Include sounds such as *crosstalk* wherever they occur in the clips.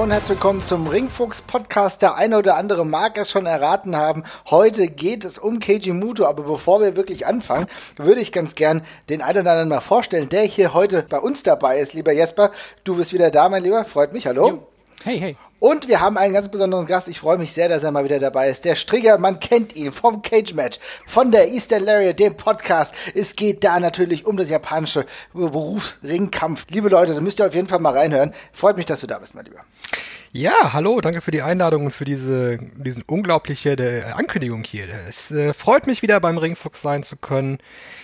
Hallo und herzlich willkommen zum Ringfuchs Podcast. Der eine oder andere mag es schon erraten haben. Heute geht es um Keiji Muto, aber bevor wir wirklich anfangen, würde ich ganz gern den einen oder anderen mal vorstellen, der hier heute bei uns dabei ist. Lieber Jesper, du bist wieder da, mein Lieber. Freut mich. Hallo. Jo. Hey, hey. Und wir haben einen ganz besonderen Gast. Ich freue mich sehr, dass er mal wieder dabei ist. Der Strigger, man kennt ihn vom Cage Match, von der Eastern Lariat, dem Podcast. Es geht da natürlich um das japanische Berufsringkampf. Liebe Leute, da müsst ihr auf jeden Fall mal reinhören. Freut mich, dass du da bist, mein Lieber. Ja, hallo, danke für die Einladung und für diese diesen unglaubliche äh, Ankündigung hier. Es äh, freut mich wieder beim Ringfuchs sein zu können.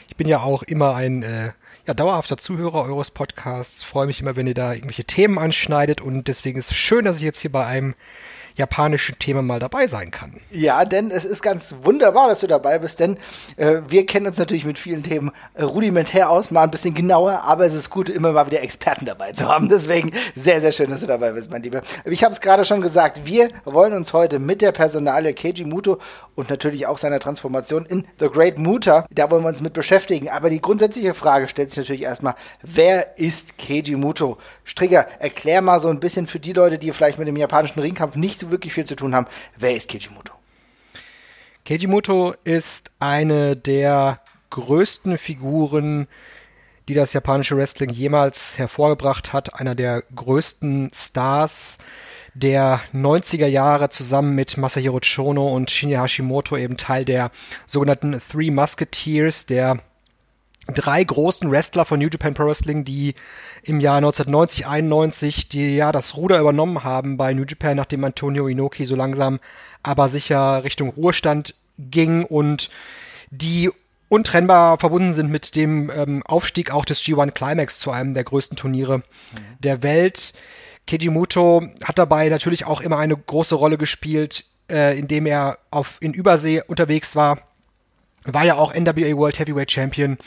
Ich bin ja auch immer ein äh, ja, dauerhafter Zuhörer eures Podcasts. Freue mich immer, wenn ihr da irgendwelche Themen anschneidet und deswegen ist es schön, dass ich jetzt hier bei einem japanischen Thema mal dabei sein kann. Ja, denn es ist ganz wunderbar, dass du dabei bist, denn äh, wir kennen uns natürlich mit vielen Themen äh, rudimentär aus, mal ein bisschen genauer, aber es ist gut, immer mal wieder Experten dabei zu haben. *laughs* Deswegen sehr, sehr schön, dass du dabei bist, mein Lieber. Ich habe es gerade schon gesagt, wir wollen uns heute mit der Personalie Keiji Muto und natürlich auch seiner Transformation in The Great Muta, da wollen wir uns mit beschäftigen. Aber die grundsätzliche Frage stellt sich natürlich erstmal, wer ist Keiji Muto? Strigger, erklär mal so ein bisschen für die Leute, die vielleicht mit dem japanischen Ringkampf nicht so wirklich viel zu tun haben. Wer ist Kejimoto? Kejimoto ist eine der größten Figuren, die das japanische Wrestling jemals hervorgebracht hat. Einer der größten Stars der 90er Jahre zusammen mit Masahiro Chono und Shinya Hashimoto eben Teil der sogenannten Three Musketeers, der drei großen Wrestler von New Japan Pro Wrestling, die im Jahr 1990, 91 die ja das Ruder übernommen haben bei New Japan, nachdem Antonio Inoki so langsam aber sicher Richtung Ruhestand ging und die untrennbar verbunden sind mit dem ähm, Aufstieg auch des G1 Climax zu einem der größten Turniere mhm. der Welt. Kejimoto hat dabei natürlich auch immer eine große Rolle gespielt, äh, indem er auf, in Übersee unterwegs war. War ja auch NWA World Heavyweight Champion,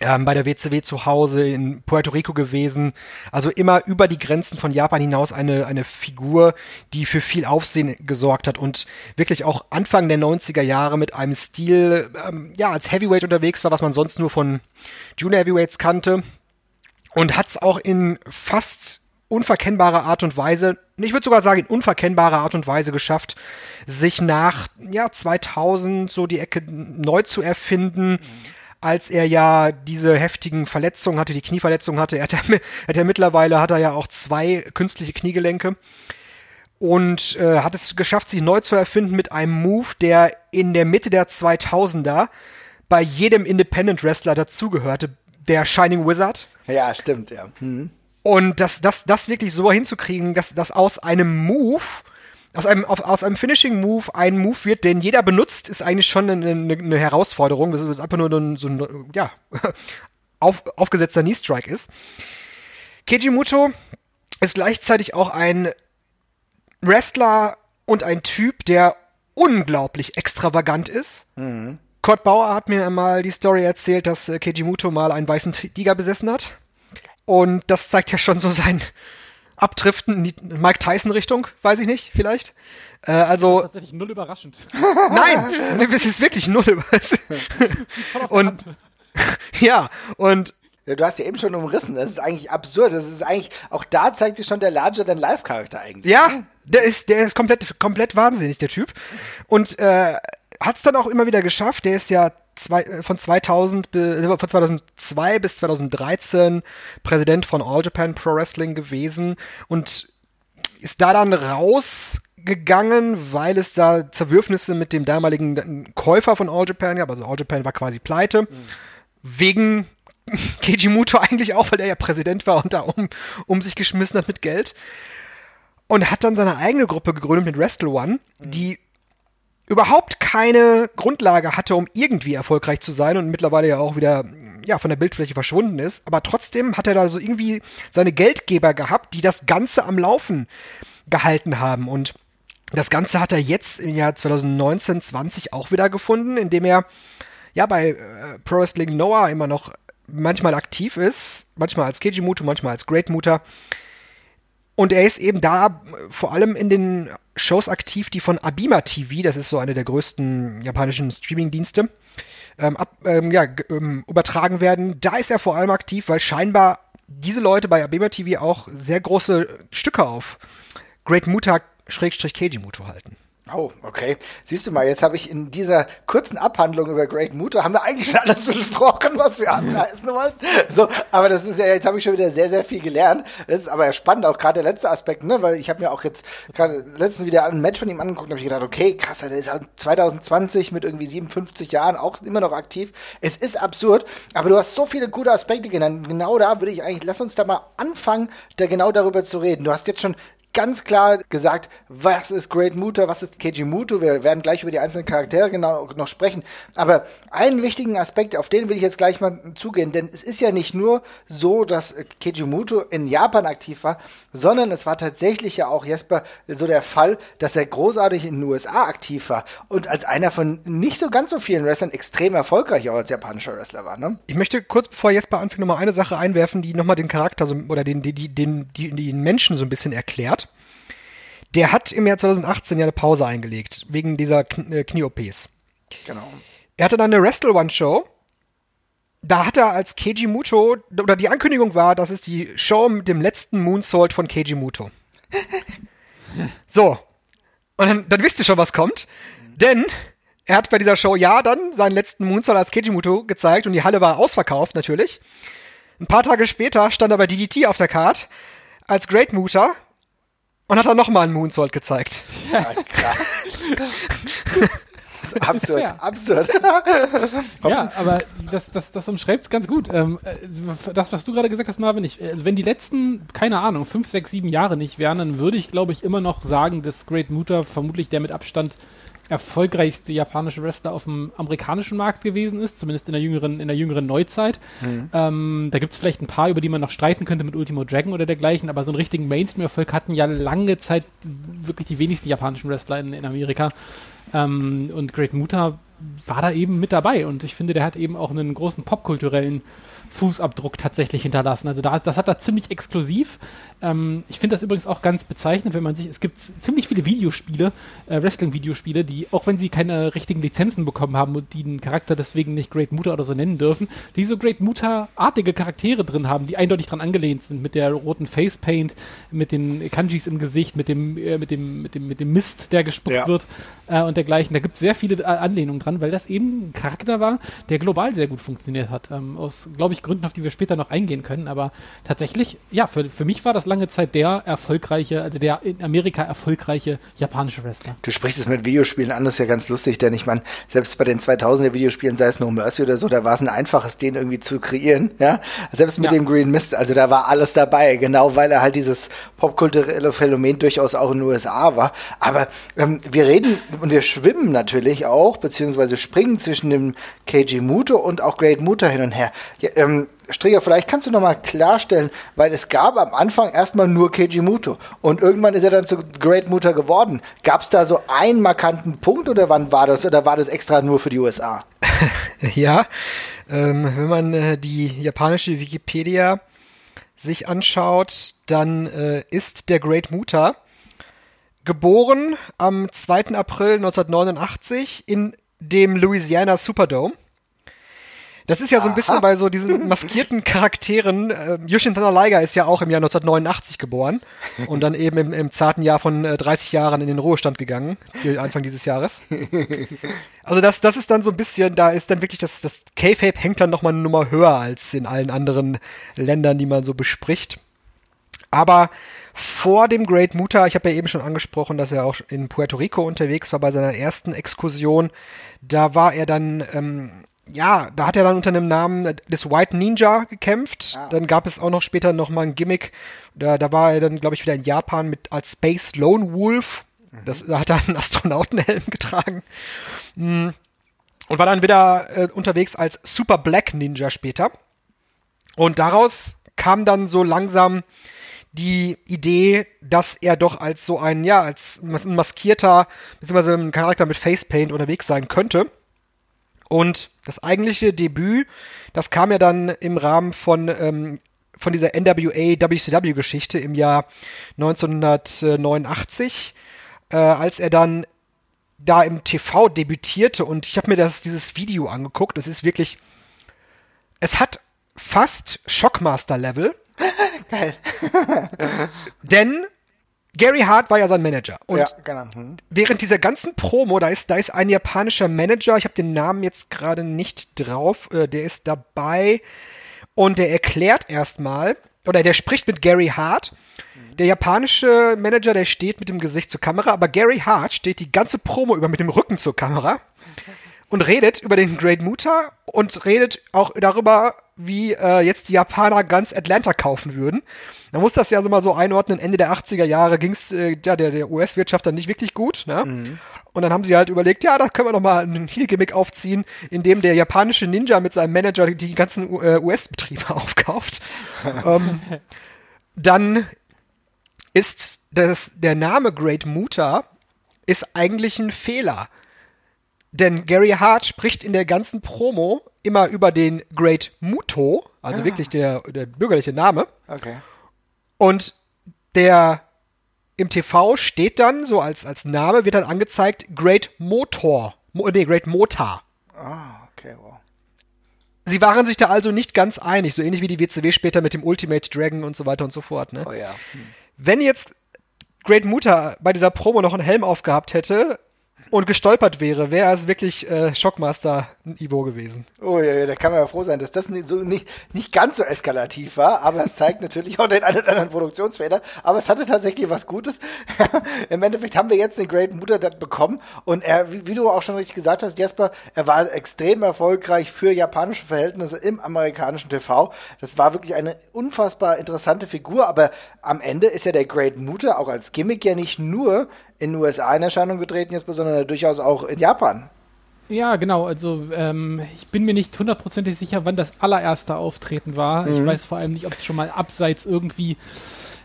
ähm, bei der WCW zu Hause in Puerto Rico gewesen. Also immer über die Grenzen von Japan hinaus eine, eine Figur, die für viel Aufsehen gesorgt hat und wirklich auch Anfang der 90er Jahre mit einem Stil, ähm, ja, als Heavyweight unterwegs war, was man sonst nur von Junior Heavyweights kannte. Und hat es auch in fast unverkennbarer Art und Weise, ich würde sogar sagen in unverkennbarer Art und Weise geschafft, sich nach ja 2000 so die Ecke neu zu erfinden. Als er ja diese heftigen Verletzungen hatte, die Knieverletzungen hatte. Er hat, ja, hat ja mittlerweile hat er ja auch zwei künstliche Kniegelenke und äh, hat es geschafft, sich neu zu erfinden mit einem Move, der in der Mitte der 2000er bei jedem Independent Wrestler dazugehörte, der Shining Wizard. Ja, stimmt, ja. Hm. Und das, das, das wirklich so hinzukriegen, dass, dass aus einem Move aus einem, auf, aus einem Finishing Move ein Move wird, den jeder benutzt, ist eigentlich schon eine, eine, eine Herausforderung. Das ist einfach nur ein, so ein, ja, *laughs* auf, aufgesetzter Knee Strike ist. Keiji ist gleichzeitig auch ein Wrestler und ein Typ, der unglaublich extravagant ist. Mhm. Kurt Bauer hat mir mal die Story erzählt, dass äh, Keiji mal einen weißen Tiger besessen hat. Und das zeigt ja schon so sein, abdriften, Mike Tyson-Richtung, weiß ich nicht, vielleicht. Äh, also. tatsächlich null überraschend. *laughs* Nein, es ist wirklich null überraschend. *laughs* *laughs* und ja, und Du hast ja eben schon umrissen. Das ist eigentlich absurd. Das ist eigentlich, auch da zeigt sich schon der Larger than Life Charakter eigentlich. Ja, ne? der ist, der ist komplett, komplett wahnsinnig, der Typ. Und äh, hat es dann auch immer wieder geschafft. Der ist ja zwei, äh, von 2000 äh, von 2002 bis 2013 Präsident von All Japan Pro Wrestling gewesen und ist da dann rausgegangen, weil es da Zerwürfnisse mit dem damaligen Käufer von All Japan gab. Also All Japan war quasi pleite. Mhm. Wegen *laughs* Keiji eigentlich auch, weil er ja Präsident war und da um, um sich geschmissen hat mit Geld. Und hat dann seine eigene Gruppe gegründet mit Wrestle One, mhm. die überhaupt keine Grundlage hatte, um irgendwie erfolgreich zu sein und mittlerweile ja auch wieder ja, von der Bildfläche verschwunden ist. Aber trotzdem hat er da so irgendwie seine Geldgeber gehabt, die das Ganze am Laufen gehalten haben. Und das Ganze hat er jetzt im Jahr 2019, 20 auch wieder gefunden, indem er ja bei äh, Pro Wrestling Noah immer noch manchmal aktiv ist, manchmal als Keiji Muto, manchmal als Great Muta. Und er ist eben da äh, vor allem in den Shows aktiv, die von Abima TV, das ist so eine der größten japanischen Streaming-Dienste, ähm, ähm, ja, ähm, übertragen werden. Da ist er vor allem aktiv, weil scheinbar diese Leute bei Abeba TV auch sehr große Stücke auf Great Muta Schrägstrich Keiji Muto halten. Oh, okay. Siehst du mal, jetzt habe ich in dieser kurzen Abhandlung über Great Muto, haben wir eigentlich schon alles *laughs* besprochen, was wir anreißen wollten. So, aber das ist ja, jetzt habe ich schon wieder sehr, sehr viel gelernt. Das ist aber ja spannend, auch gerade der letzte Aspekt, ne, weil ich habe mir auch jetzt gerade letztens wieder ein Match von ihm angeguckt und habe ich gedacht, okay, krass, der ist halt 2020 mit irgendwie 57 Jahren auch immer noch aktiv. Es ist absurd, aber du hast so viele gute Aspekte genannt. Genau da würde ich eigentlich, lass uns da mal anfangen, da genau darüber zu reden. Du hast jetzt schon ganz klar gesagt, was ist Great Muta, was ist Keiji Muto. Wir werden gleich über die einzelnen Charaktere genau noch sprechen. Aber einen wichtigen Aspekt, auf den will ich jetzt gleich mal zugehen, denn es ist ja nicht nur so, dass Keiji Muto in Japan aktiv war, sondern es war tatsächlich ja auch, Jesper, so der Fall, dass er großartig in den USA aktiv war und als einer von nicht so ganz so vielen Wrestlern extrem erfolgreich auch als japanischer Wrestler war. Ne? Ich möchte kurz bevor Jesper anfängt, nochmal eine Sache einwerfen, die nochmal den Charakter so, oder den, den, den, den, den Menschen so ein bisschen erklärt. Der hat im Jahr 2018 ja eine Pause eingelegt, wegen dieser äh, Knie-OPs. Genau. Er hatte dann eine Wrestle One Show. Da hat er als Keiji Muto, oder die Ankündigung war, das ist die Show mit dem letzten Moonsault von Keiji Muto. *laughs* so. Und dann, dann wisst ihr schon, was kommt. Denn er hat bei dieser Show ja dann seinen letzten Moonsault als Keiji Muto gezeigt und die Halle war ausverkauft natürlich. Ein paar Tage später stand er bei DDT auf der Card als Great Muta und hat dann nochmal einen Moonsault gezeigt. Ja, krass. *laughs* absurd, ja. absurd. ja, aber das, das, das umschreibt es ganz gut. Ähm, äh, das, was du gerade gesagt hast, Marvin, ich, also wenn die letzten, keine Ahnung, fünf, sechs, sieben Jahre nicht wären, dann würde ich, glaube ich, immer noch sagen, dass Great Muta vermutlich der mit Abstand erfolgreichste japanische Wrestler auf dem amerikanischen Markt gewesen ist, zumindest in der jüngeren, in der jüngeren Neuzeit. Mhm. Ähm, da gibt es vielleicht ein paar, über die man noch streiten könnte mit Ultimo Dragon oder dergleichen, aber so einen richtigen Mainstream-Erfolg hatten ja lange Zeit wirklich die wenigsten japanischen Wrestler in, in Amerika. Ähm, und Great Muta war da eben mit dabei und ich finde, der hat eben auch einen großen popkulturellen Fußabdruck tatsächlich hinterlassen. Also da, das hat er ziemlich exklusiv. Ähm, ich finde das übrigens auch ganz bezeichnend, wenn man sich, es gibt ziemlich viele Videospiele, äh, Wrestling-Videospiele, die, auch wenn sie keine richtigen Lizenzen bekommen haben und die den Charakter deswegen nicht Great Muta oder so nennen dürfen, die so Great Muta-artige Charaktere drin haben, die eindeutig dran angelehnt sind, mit der roten Facepaint, mit den Kanjis im Gesicht, mit dem, äh, mit dem, mit dem, mit dem Mist, der gespuckt ja. wird äh, und dergleichen. Da gibt es sehr viele äh, Anlehnungen dran, weil das eben ein Charakter war, der global sehr gut funktioniert hat. Ähm, aus, glaube ich, Gründen, auf die wir später noch eingehen können. Aber tatsächlich, ja, für, für mich war das lange Zeit der erfolgreiche, also der in Amerika erfolgreiche japanische Wrestler. Du sprichst es mit Videospielen an, das ist ja ganz lustig, denn ich meine, selbst bei den 2000er Videospielen, sei es No Mercy oder so, da war es ein einfaches, den irgendwie zu kreieren, ja. Selbst mit ja. dem Green Mist, also da war alles dabei, genau weil er halt dieses popkulturelle Phänomen durchaus auch in den USA war. Aber ähm, wir reden und wir schwimmen natürlich auch, beziehungsweise springen zwischen dem KG Muto und auch Great Muto hin und her. Ja, ähm, Striger, vielleicht kannst du noch mal klarstellen, weil es gab am Anfang erstmal nur Keiji Muto und irgendwann ist er dann zu Great Muta geworden. Gab es da so einen markanten Punkt oder wann war das oder war das extra nur für die USA? *laughs* ja, ähm, wenn man äh, die japanische Wikipedia sich anschaut, dann äh, ist der Great Muta geboren am 2. April 1989 in dem Louisiana Superdome. Das ist ja so ein bisschen bei so diesen maskierten Charakteren. Äh, Yushin Liger ist ja auch im Jahr 1989 geboren und dann eben im, im zarten Jahr von äh, 30 Jahren in den Ruhestand gegangen, Anfang dieses Jahres. Also das, das ist dann so ein bisschen, da ist dann wirklich das, das K-Fape hängt dann nochmal eine Nummer höher als in allen anderen Ländern, die man so bespricht. Aber vor dem Great Muta, ich habe ja eben schon angesprochen, dass er auch in Puerto Rico unterwegs war bei seiner ersten Exkursion. Da war er dann ähm, ja, da hat er dann unter dem Namen des White Ninja gekämpft. Ah. Dann gab es auch noch später noch mal ein Gimmick. Da, da war er dann, glaube ich, wieder in Japan mit als Space Lone Wolf. Mhm. Das, da hat er einen *laughs* Astronautenhelm getragen. Mm. Und war dann wieder äh, unterwegs als Super Black Ninja später. Und daraus kam dann so langsam die Idee, dass er doch als so ein, ja, als ein maskierter, beziehungsweise ein Charakter mit Facepaint unterwegs sein könnte. Und das eigentliche Debüt, das kam ja dann im Rahmen von, ähm, von dieser NWA WCW Geschichte im Jahr 1989, äh, als er dann da im TV debütierte und ich habe mir das dieses Video angeguckt. Es ist wirklich, es hat fast Shockmaster Level. *laughs* Geil. Denn Gary Hart war ja sein Manager. Und ja, genau. Hm. während dieser ganzen Promo, da ist, da ist ein japanischer Manager, ich habe den Namen jetzt gerade nicht drauf, äh, der ist dabei und der erklärt erstmal, oder der spricht mit Gary Hart. Der japanische Manager, der steht mit dem Gesicht zur Kamera, aber Gary Hart steht die ganze Promo über mit dem Rücken zur Kamera und redet über den Great Muta und redet auch darüber, wie äh, jetzt die Japaner ganz Atlanta kaufen würden. Man muss das ja so mal so einordnen. Ende der 80er Jahre ging es äh, ja, der, der US-Wirtschaft dann nicht wirklich gut. Ne? Mhm. Und dann haben sie halt überlegt, ja, da können wir noch mal einen Heel-Gimmick aufziehen, in dem der japanische Ninja mit seinem Manager die ganzen äh, US-Betriebe *laughs* aufkauft. *laughs* ähm, dann ist das, der Name Great Muta ist eigentlich ein Fehler. Denn Gary Hart spricht in der ganzen Promo immer über den Great Muto, also ah. wirklich der, der bürgerliche Name. Okay. Und der im TV steht dann, so als, als Name, wird dann angezeigt Great Motor. Mo, nee, Great Motor. Ah, okay, wow. Sie waren sich da also nicht ganz einig, so ähnlich wie die WCW später mit dem Ultimate Dragon und so weiter und so fort. Ne? Oh ja. Hm. Wenn jetzt Great Muta bei dieser Promo noch einen Helm aufgehabt hätte, und gestolpert wäre, wäre es wirklich äh, Shockmaster Ivo gewesen. Oh ja, ja, da kann man ja froh sein, dass das nicht, so, nicht, nicht ganz so eskalativ war, aber es zeigt *laughs* natürlich auch den einen oder anderen Produktionsfehler. Aber es hatte tatsächlich was Gutes. *laughs* Im Endeffekt haben wir jetzt den Great Mutter bekommen und er, wie, wie, du auch schon richtig gesagt hast, Jesper, er war extrem erfolgreich für japanische Verhältnisse im amerikanischen TV. Das war wirklich eine unfassbar interessante Figur, aber am Ende ist ja der Great Mutter auch als Gimmick ja nicht nur in den USA in Erscheinung getreten jetzt, sondern durchaus auch in Japan. Ja, genau. Also ähm, ich bin mir nicht hundertprozentig sicher, wann das allererste Auftreten war. Mhm. Ich weiß vor allem nicht, ob es schon mal abseits irgendwie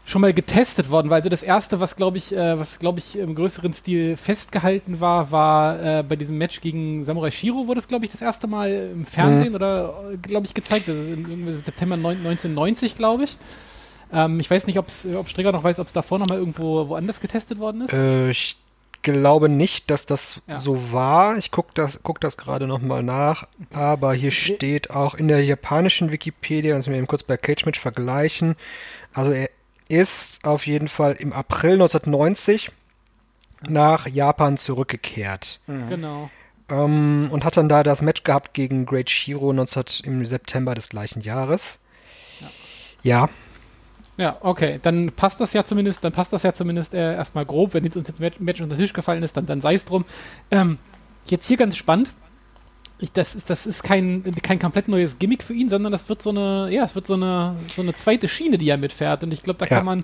schon mal getestet worden war. Also das erste, was glaube ich, äh, was glaube ich im größeren Stil festgehalten war, war äh, bei diesem Match gegen Samurai Shiro wurde es glaube ich das erste Mal im Fernsehen mhm. oder glaube ich gezeigt. Das ist im September 1990 glaube ich. Ähm, ich weiß nicht, ob's, ob Strigger noch weiß, ob es davor noch mal irgendwo woanders getestet worden ist. Äh, ich glaube nicht, dass das ja. so war. Ich gucke das, guck das gerade noch mal nach. Aber hier steht auch in der japanischen Wikipedia, also wir eben kurz bei Cage Match vergleichen. Also er ist auf jeden Fall im April 1990 nach Japan zurückgekehrt. Mhm. Genau. Ähm, und hat dann da das Match gehabt gegen Great Shiro 19, im September des gleichen Jahres. Ja. ja. Ja, okay, dann passt das ja zumindest, dann passt das ja zumindest äh, erstmal grob. Wenn jetzt uns jetzt ein Match unter den Tisch gefallen ist, dann, dann sei es drum. Ähm, jetzt hier ganz spannend. Ich, das ist, das ist kein, kein komplett neues Gimmick für ihn, sondern das wird so eine, ja, es wird so eine, so eine zweite Schiene, die er mitfährt. Und ich glaube, da ja. kann man,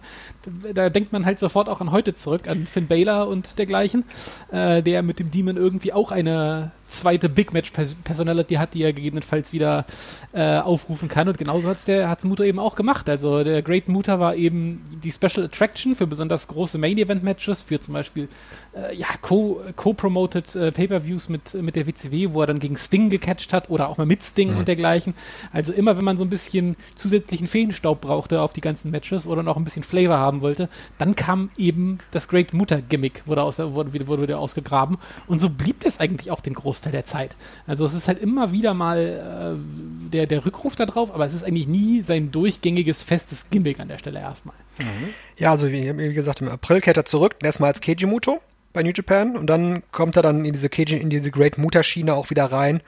da denkt man halt sofort auch an heute zurück, an Finn Baylor und dergleichen, äh, der mit dem Demon irgendwie auch eine zweite Big Match Personality hat, die er gegebenenfalls wieder äh, aufrufen kann. Und genauso hat's der hat's Muta eben auch gemacht. Also der Great Muta war eben die Special Attraction für besonders große Main Event Matches, für zum Beispiel äh, ja co-promoted co äh, Pay-per-Views mit mit der WCW, wo er dann gegen Sting gecatcht hat oder auch mal mit Sting mhm. und dergleichen. Also immer, wenn man so ein bisschen zusätzlichen Feenstaub brauchte auf die ganzen Matches oder noch ein bisschen Flavor haben wollte, dann kam eben das Great Muta Gimmick wurde aus wurde, wurde wieder ausgegraben und so blieb das eigentlich auch den großen Großteil der Zeit. Also es ist halt immer wieder mal äh, der, der Rückruf da drauf, aber es ist eigentlich nie sein durchgängiges, festes Gimmick an der Stelle erstmal. Mhm. Ja, also wie, wie, gesagt, im April kehrt er zurück, erstmal als Keiji-Muto bei New Japan und dann kommt er dann in diese Keiji, in diese Great Muta-Schiene auch wieder rein.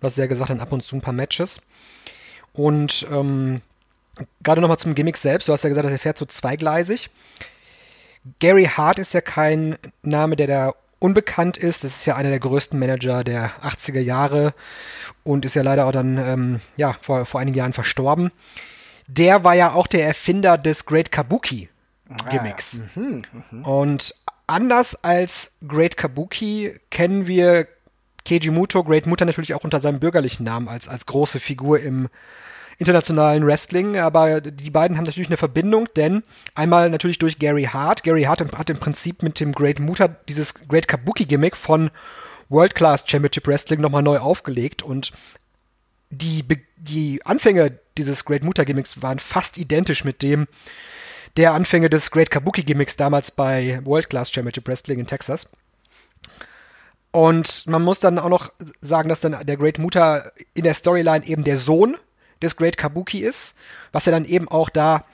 Du hast ja gesagt, dann ab und zu ein paar Matches. Und ähm, gerade nochmal zum Gimmick selbst, du hast ja gesagt, er fährt so zweigleisig. Gary Hart ist ja kein Name, der da unbekannt ist. Das ist ja einer der größten Manager der 80er Jahre und ist ja leider auch dann ähm, ja, vor, vor einigen Jahren verstorben. Der war ja auch der Erfinder des Great Kabuki Gimmicks. Ah, mhm, mh. Und anders als Great Kabuki kennen wir Keiji Muto, Great Muta natürlich auch unter seinem bürgerlichen Namen als, als große Figur im internationalen Wrestling, aber die beiden haben natürlich eine Verbindung, denn einmal natürlich durch Gary Hart. Gary Hart hat im Prinzip mit dem Great Muta dieses Great Kabuki Gimmick von World Class Championship Wrestling nochmal neu aufgelegt und die, die Anfänge dieses Great Muta Gimmicks waren fast identisch mit dem der Anfänge des Great Kabuki Gimmicks damals bei World Class Championship Wrestling in Texas. Und man muss dann auch noch sagen, dass dann der Great Muta in der Storyline eben der Sohn des Great Kabuki ist, was ja dann eben auch da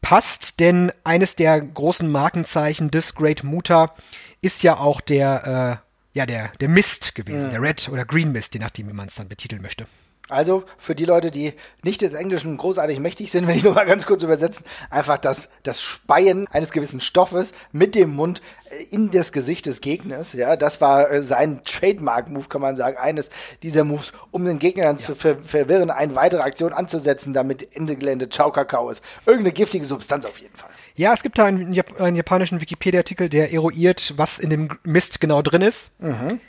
passt, denn eines der großen Markenzeichen des Great Muta ist ja auch der, äh, ja, der, der Mist gewesen, mhm. der Red oder Green Mist, je nachdem, wie man es dann betiteln möchte. Also für die Leute, die nicht des Englischen großartig mächtig sind, *laughs* wenn ich nur mal ganz kurz übersetzen, einfach das, das Speien eines gewissen Stoffes mit dem Mund äh, in das Gesicht des Gegners. Ja, das war äh, sein Trademark-Move, kann man sagen, eines dieser Moves, um den Gegner dann ja. zu ver verwirren, eine weitere Aktion anzusetzen, damit Ende Gelände Ciao Kakao ist. Irgendeine giftige Substanz auf jeden Fall. Ja, es gibt da einen, einen japanischen Wikipedia-Artikel, der eruiert, was in dem Mist genau drin ist. Mhm.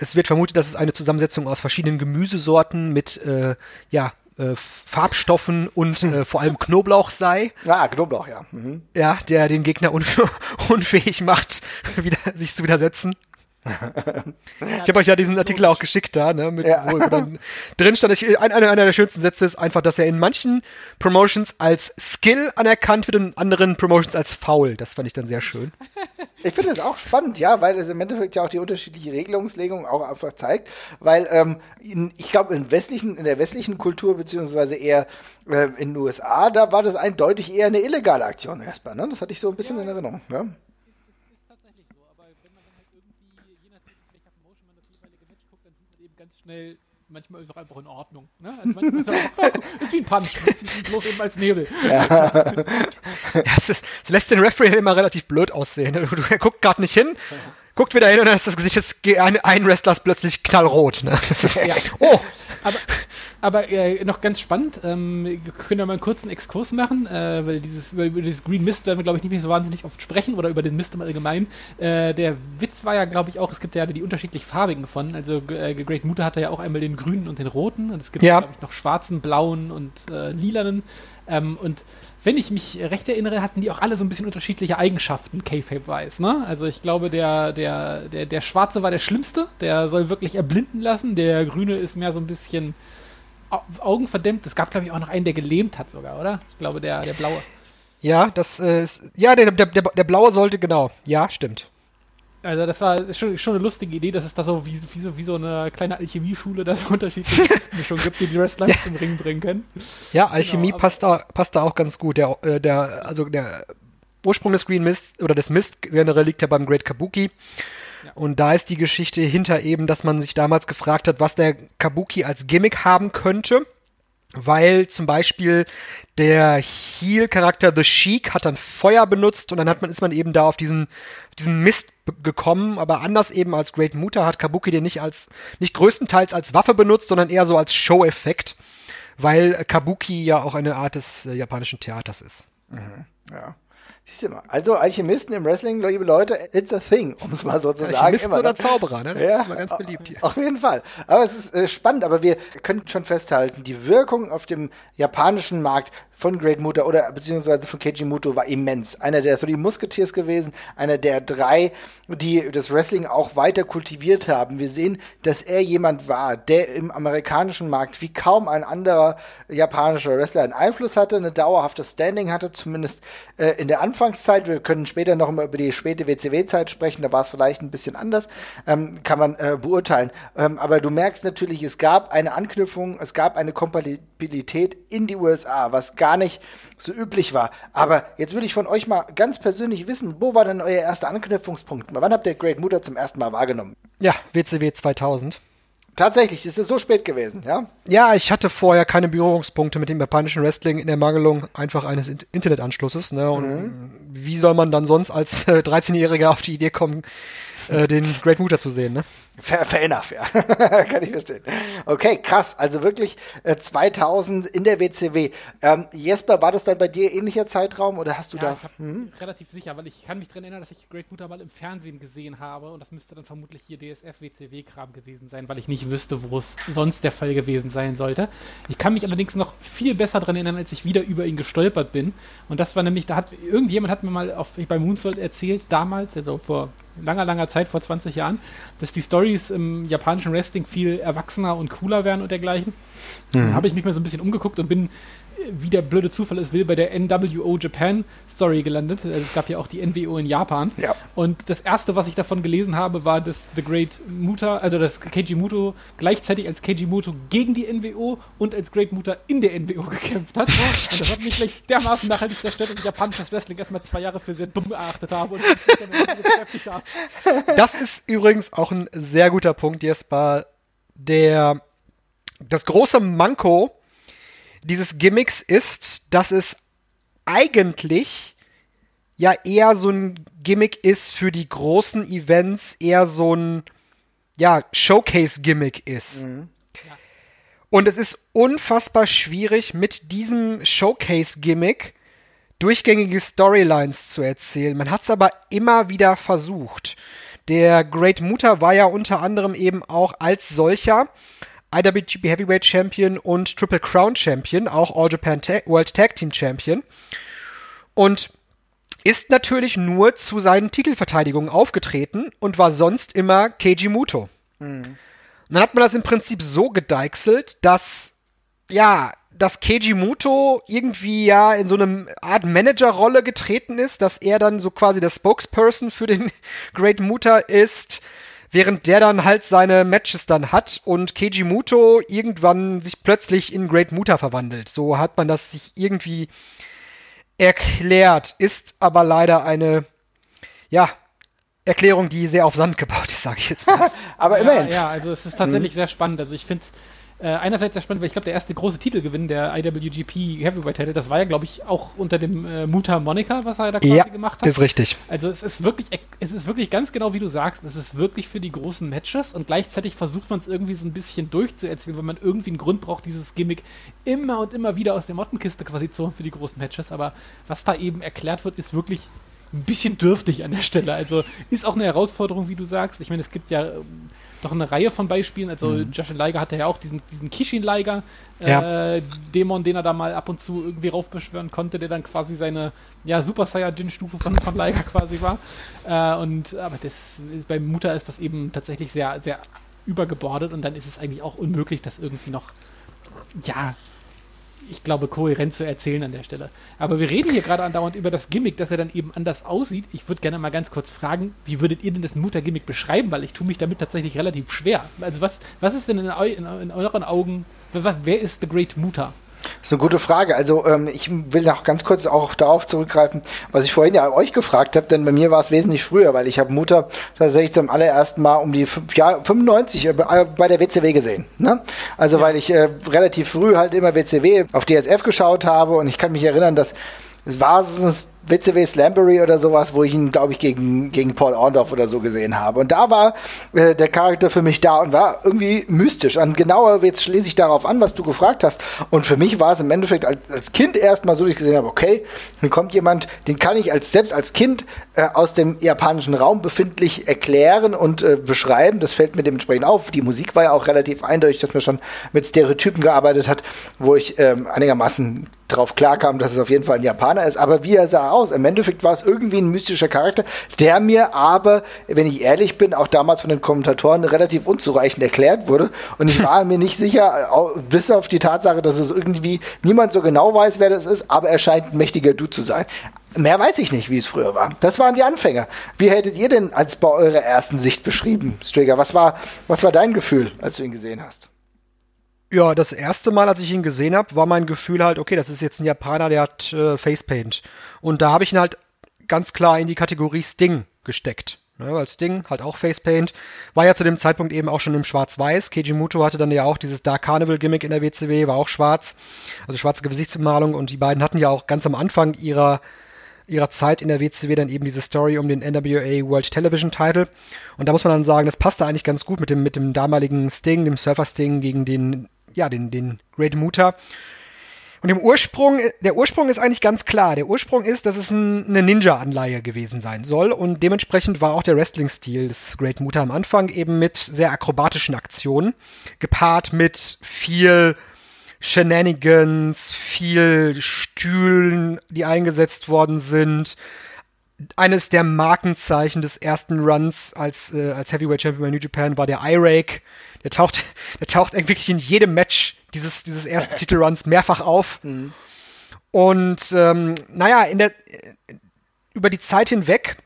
Es wird vermutet, dass es eine Zusammensetzung aus verschiedenen Gemüsesorten mit äh, ja, äh, Farbstoffen und äh, vor allem Knoblauch sei. Ah, Knoblauch, ja. Mhm. Ja, der den Gegner unf *laughs* unfähig macht, *laughs* wieder, sich zu widersetzen ich habe euch ja diesen Artikel auch geschickt da, ne, mit, ja. wo dann *laughs* drin stand, ich, ein, einer, einer der schönsten Sätze ist einfach, dass er in manchen Promotions als Skill anerkannt wird und in anderen Promotions als Foul. Das fand ich dann sehr schön. *laughs* Ich finde es auch spannend, ja, weil es im Endeffekt ja auch die unterschiedliche Regelungslegung auch einfach zeigt, weil ähm, in, ich glaube in westlichen, in der westlichen Kultur beziehungsweise eher äh, in den USA, da war das eindeutig eher eine illegale Aktion erstmal, ne? Das hatte ich so ein bisschen ja. in Erinnerung, ja. Schnell manchmal ist auch einfach in Ordnung. Ne? Also manchmal ist, *laughs* *laughs* ist wie ein Punch, bloß eben als Nebel. Ja. *laughs* ja es, ist, es, lässt den Referee immer relativ blöd aussehen. Er guckt gerade nicht hin, guckt wieder hin und dann ist das Gesicht des ein, ein Wrestlers plötzlich knallrot. Ne? Das ist, ja. Oh! Aber, aber äh, noch ganz spannend, ähm, wir können ja mal einen kurzen Exkurs machen, äh, weil dieses, über, über dieses Green Mist werden wir, glaube ich, nicht mehr so wahnsinnig oft sprechen oder über den Mist im Allgemeinen. Äh, der Witz war ja, glaube ich, auch, es gibt ja die unterschiedlich farbigen von. Also äh, Great Mutter hatte ja auch einmal den grünen und den roten und es gibt, ja. glaube ich, noch schwarzen, blauen und äh, lilanen. Ähm, und wenn ich mich recht erinnere, hatten die auch alle so ein bisschen unterschiedliche Eigenschaften, K-Fape-wise, ne? Also ich glaube, der, der, der, der Schwarze war der Schlimmste, der soll wirklich erblinden lassen, der Grüne ist mehr so ein bisschen Augen verdämmt. Es gab, glaube ich, auch noch einen, der gelähmt hat sogar, oder? Ich glaube, der, der Blaue. Ja, das äh, ist, ja, der, der, der, Blaue sollte, genau, ja, stimmt. Also das war schon, schon eine lustige Idee, dass es da so wie, wie, so wie so eine kleine Alchemieschule, da so *laughs* unterschiedliche Mischungen gibt, die die Wrestler ja. zum Ring bringen können. Ja, Alchemie genau, passt, da, passt da auch ganz gut. Der, äh, der, also der Ursprung des Green Mist oder des Mist generell liegt ja beim Great Kabuki. Und da ist die Geschichte hinter eben, dass man sich damals gefragt hat, was der Kabuki als Gimmick haben könnte weil zum Beispiel der Heel-Charakter The Sheik hat dann Feuer benutzt und dann hat man, ist man eben da auf diesen, diesen Mist gekommen, aber anders eben als Great Muta hat Kabuki den nicht als, nicht größtenteils als Waffe benutzt, sondern eher so als Show-Effekt, weil Kabuki ja auch eine Art des äh, japanischen Theaters ist. Mhm, ja. Siehst du mal. Also Alchemisten im Wrestling, liebe Leute, it's a thing, um es mal so zu sagen. Alchemisten oder ne? Zauberer, ne? Das ja, ist immer ganz beliebt hier. Auf jeden Fall. Aber es ist äh, spannend, aber wir können schon festhalten, die Wirkung auf dem japanischen Markt von Great Muta oder beziehungsweise von Keiji Muto war immens. Einer der Three Musketeers gewesen, einer der drei, die das Wrestling auch weiter kultiviert haben. Wir sehen, dass er jemand war, der im amerikanischen Markt wie kaum ein anderer japanischer Wrestler einen Einfluss hatte, eine dauerhafte Standing hatte, zumindest äh, in der Anfangszeit. Wir können später noch mal über die späte WCW-Zeit sprechen, da war es vielleicht ein bisschen anders, ähm, kann man äh, beurteilen. Ähm, aber du merkst natürlich, es gab eine Anknüpfung, es gab eine Kompatibilität in die USA, was gar gar nicht so üblich war. Aber jetzt würde ich von euch mal ganz persönlich wissen, wo war denn euer erster Anknüpfungspunkt? Wann habt ihr Great Mutter zum ersten Mal wahrgenommen? Ja, WCW 2000. Tatsächlich, ist es so spät gewesen, ja? Ja, ich hatte vorher keine Berührungspunkte mit dem japanischen Wrestling in der Mangelung einfach eines Internetanschlusses. Ne? Und mhm. wie soll man dann sonst als äh, 13-Jähriger auf die Idee kommen, äh, den Great Mutter zu sehen, ne? Fair, fair enough, ja. *laughs* Kann ich verstehen. Okay, krass. Also wirklich äh, 2000 in der WCW. Ähm, Jesper, war das dann bei dir ähnlicher Zeitraum oder hast du ja, da? Ich hm? relativ sicher, weil ich kann mich daran erinnern, dass ich Great Mutter mal im Fernsehen gesehen habe und das müsste dann vermutlich hier DSF WCW-Kram gewesen sein, weil ich nicht wüsste, wo es sonst der Fall gewesen sein sollte. Ich kann mich allerdings noch viel besser daran erinnern, als ich wieder über ihn gestolpert bin. Und das war nämlich, da hat irgendjemand hat mir mal auf, bei Moonsault erzählt, damals, also vor langer, langer Zeit, vor 20 Jahren, dass die Stories im japanischen Wrestling viel erwachsener und cooler werden und dergleichen. Mhm. Dann habe ich mich mal so ein bisschen umgeguckt und bin wie der blöde Zufall es will, bei der NWO Japan Story gelandet. Also es gab ja auch die NWO in Japan. Ja. Und das erste, was ich davon gelesen habe, war, dass The Great Muta, also dass Keiji Muto gleichzeitig als Keiji Muto gegen die NWO und als Great Muta in der NWO *laughs* gekämpft hat. Und das hat mich gleich dermaßen nachhaltig zerstört, dass ich japanisches Wrestling erstmal zwei Jahre für sehr dumm erachtet habe und mich damit beschäftigt habe. Das ist übrigens auch ein sehr guter Punkt, Jesper. Der, das große Manko dieses Gimmicks ist, dass es eigentlich ja eher so ein Gimmick ist für die großen Events, eher so ein ja, Showcase-Gimmick ist. Mhm. Und es ist unfassbar schwierig, mit diesem Showcase-Gimmick durchgängige Storylines zu erzählen. Man hat es aber immer wieder versucht. Der Great Muta war ja unter anderem eben auch als solcher IWGP Heavyweight Champion und Triple Crown Champion, auch All Japan Ta World Tag Team Champion. Und ist natürlich nur zu seinen Titelverteidigungen aufgetreten und war sonst immer Keiji Muto. Mhm. Und dann hat man das im Prinzip so gedeichselt, dass, ja, dass Keiji Muto irgendwie ja in so eine Art Managerrolle getreten ist, dass er dann so quasi der Spokesperson für den *laughs* Great Muta ist, während der dann halt seine Matches dann hat und Keiji Muto irgendwann sich plötzlich in Great Muta verwandelt. So hat man das sich irgendwie erklärt, ist aber leider eine, ja, Erklärung, die sehr auf Sand gebaut ist, sage ich jetzt mal. *laughs* aber immerhin. Ja, ja, also es ist tatsächlich mhm. sehr spannend. Also ich finde es äh, einerseits sehr spannend, weil ich glaube, der erste große Titelgewinn der IWGP Heavyweight Title, das war ja, glaube ich, auch unter dem äh, Muta Monica, was er da quasi ja, gemacht hat. ist richtig. Also es ist wirklich, es ist wirklich ganz genau wie du sagst, es ist wirklich für die großen Matches und gleichzeitig versucht man es irgendwie so ein bisschen durchzuerzählen, weil man irgendwie einen Grund braucht, dieses Gimmick immer und immer wieder aus der Mottenkiste quasi zu holen für die großen Matches. Aber was da eben erklärt wird, ist wirklich ein bisschen dürftig an der Stelle. Also ist auch eine Herausforderung, wie du sagst. Ich meine, es gibt ja ähm, doch eine Reihe von Beispielen. Also mhm. Josh Liger hatte ja auch diesen, diesen Kishin-Liger, ja. äh, Dämon, den er da mal ab und zu irgendwie raufbeschwören konnte, der dann quasi seine ja, Super Saiyajin-Stufe von, von Liger quasi war. Äh, und aber das, bei Mutter ist das eben tatsächlich sehr, sehr übergebordet und dann ist es eigentlich auch unmöglich, das irgendwie noch ja, ich glaube, kohärent zu erzählen an der Stelle. Aber wir reden hier gerade andauernd über das Gimmick, dass er dann eben anders aussieht. Ich würde gerne mal ganz kurz fragen, wie würdet ihr denn das Mutter-Gimmick beschreiben? Weil ich tue mich damit tatsächlich relativ schwer. Also was, was ist denn in, in, in euren Augen, wer ist The Great Mutter? Das ist eine gute Frage. Also ähm, ich will noch ganz kurz auch darauf zurückgreifen, was ich vorhin ja euch gefragt habe, denn bei mir war es wesentlich früher, weil ich habe Mutter tatsächlich zum allerersten Mal um die ja, 95 äh, bei der WCW gesehen. Ne? Also ja. weil ich äh, relativ früh halt immer WCW auf DSF geschaut habe und ich kann mich erinnern, dass es war es WCW Slambury oder sowas, wo ich ihn, glaube ich, gegen, gegen Paul Orndorff oder so gesehen habe. Und da war äh, der Charakter für mich da und war irgendwie mystisch. Und genauer jetzt schließe ich darauf an, was du gefragt hast. Und für mich war es im Endeffekt als, als Kind erstmal so, dass ich gesehen habe, okay, hier kommt jemand, den kann ich als selbst als Kind äh, aus dem japanischen Raum befindlich erklären und äh, beschreiben. Das fällt mir dementsprechend auf. Die Musik war ja auch relativ eindeutig, dass man schon mit Stereotypen gearbeitet hat, wo ich ähm, einigermaßen drauf klarkam, dass es auf jeden Fall ein Japaner ist. Aber wie er sah aus, im Endeffekt war es irgendwie ein mystischer Charakter, der mir aber, wenn ich ehrlich bin, auch damals von den Kommentatoren relativ unzureichend erklärt wurde. Und ich war *laughs* mir nicht sicher, bis auf die Tatsache, dass es irgendwie niemand so genau weiß, wer das ist, aber er scheint ein mächtiger Dude zu sein. Mehr weiß ich nicht, wie es früher war. Das waren die Anfänger. Wie hättet ihr denn als bei eurer ersten Sicht beschrieben, Strigger? Was war, was war dein Gefühl, als du ihn gesehen hast? Ja, das erste Mal, als ich ihn gesehen habe, war mein Gefühl halt, okay, das ist jetzt ein Japaner, der hat äh, Facepaint. Und da habe ich ihn halt ganz klar in die Kategorie Sting gesteckt. Ne, weil Sting halt auch Facepaint, war ja zu dem Zeitpunkt eben auch schon im Schwarz-Weiß. Keiji hatte dann ja auch dieses Dark Carnival-Gimmick in der WCW, war auch schwarz, also schwarze Gesichtsbemalung und die beiden hatten ja auch ganz am Anfang ihrer ihrer Zeit in der WCW dann eben diese Story um den NWA World Television Title. Und da muss man dann sagen, das passte eigentlich ganz gut mit dem, mit dem damaligen Sting, dem Surfer Sting gegen den ja, den, den Great Muta. Und im Ursprung, der Ursprung ist eigentlich ganz klar. Der Ursprung ist, dass es ein, eine Ninja-Anleihe gewesen sein soll. Und dementsprechend war auch der Wrestling-Stil des Great Muta am Anfang eben mit sehr akrobatischen Aktionen, gepaart mit viel Shenanigans, viel Stühlen, die eingesetzt worden sind. Eines der Markenzeichen des ersten Runs als, äh, als Heavyweight Champion bei New Japan war der Eye-Rake der taucht, *laughs* der taucht wirklich in jedem Match dieses, dieses ersten *laughs* Titelruns mehrfach auf. Mhm. Und ähm, naja, in der, über die Zeit hinweg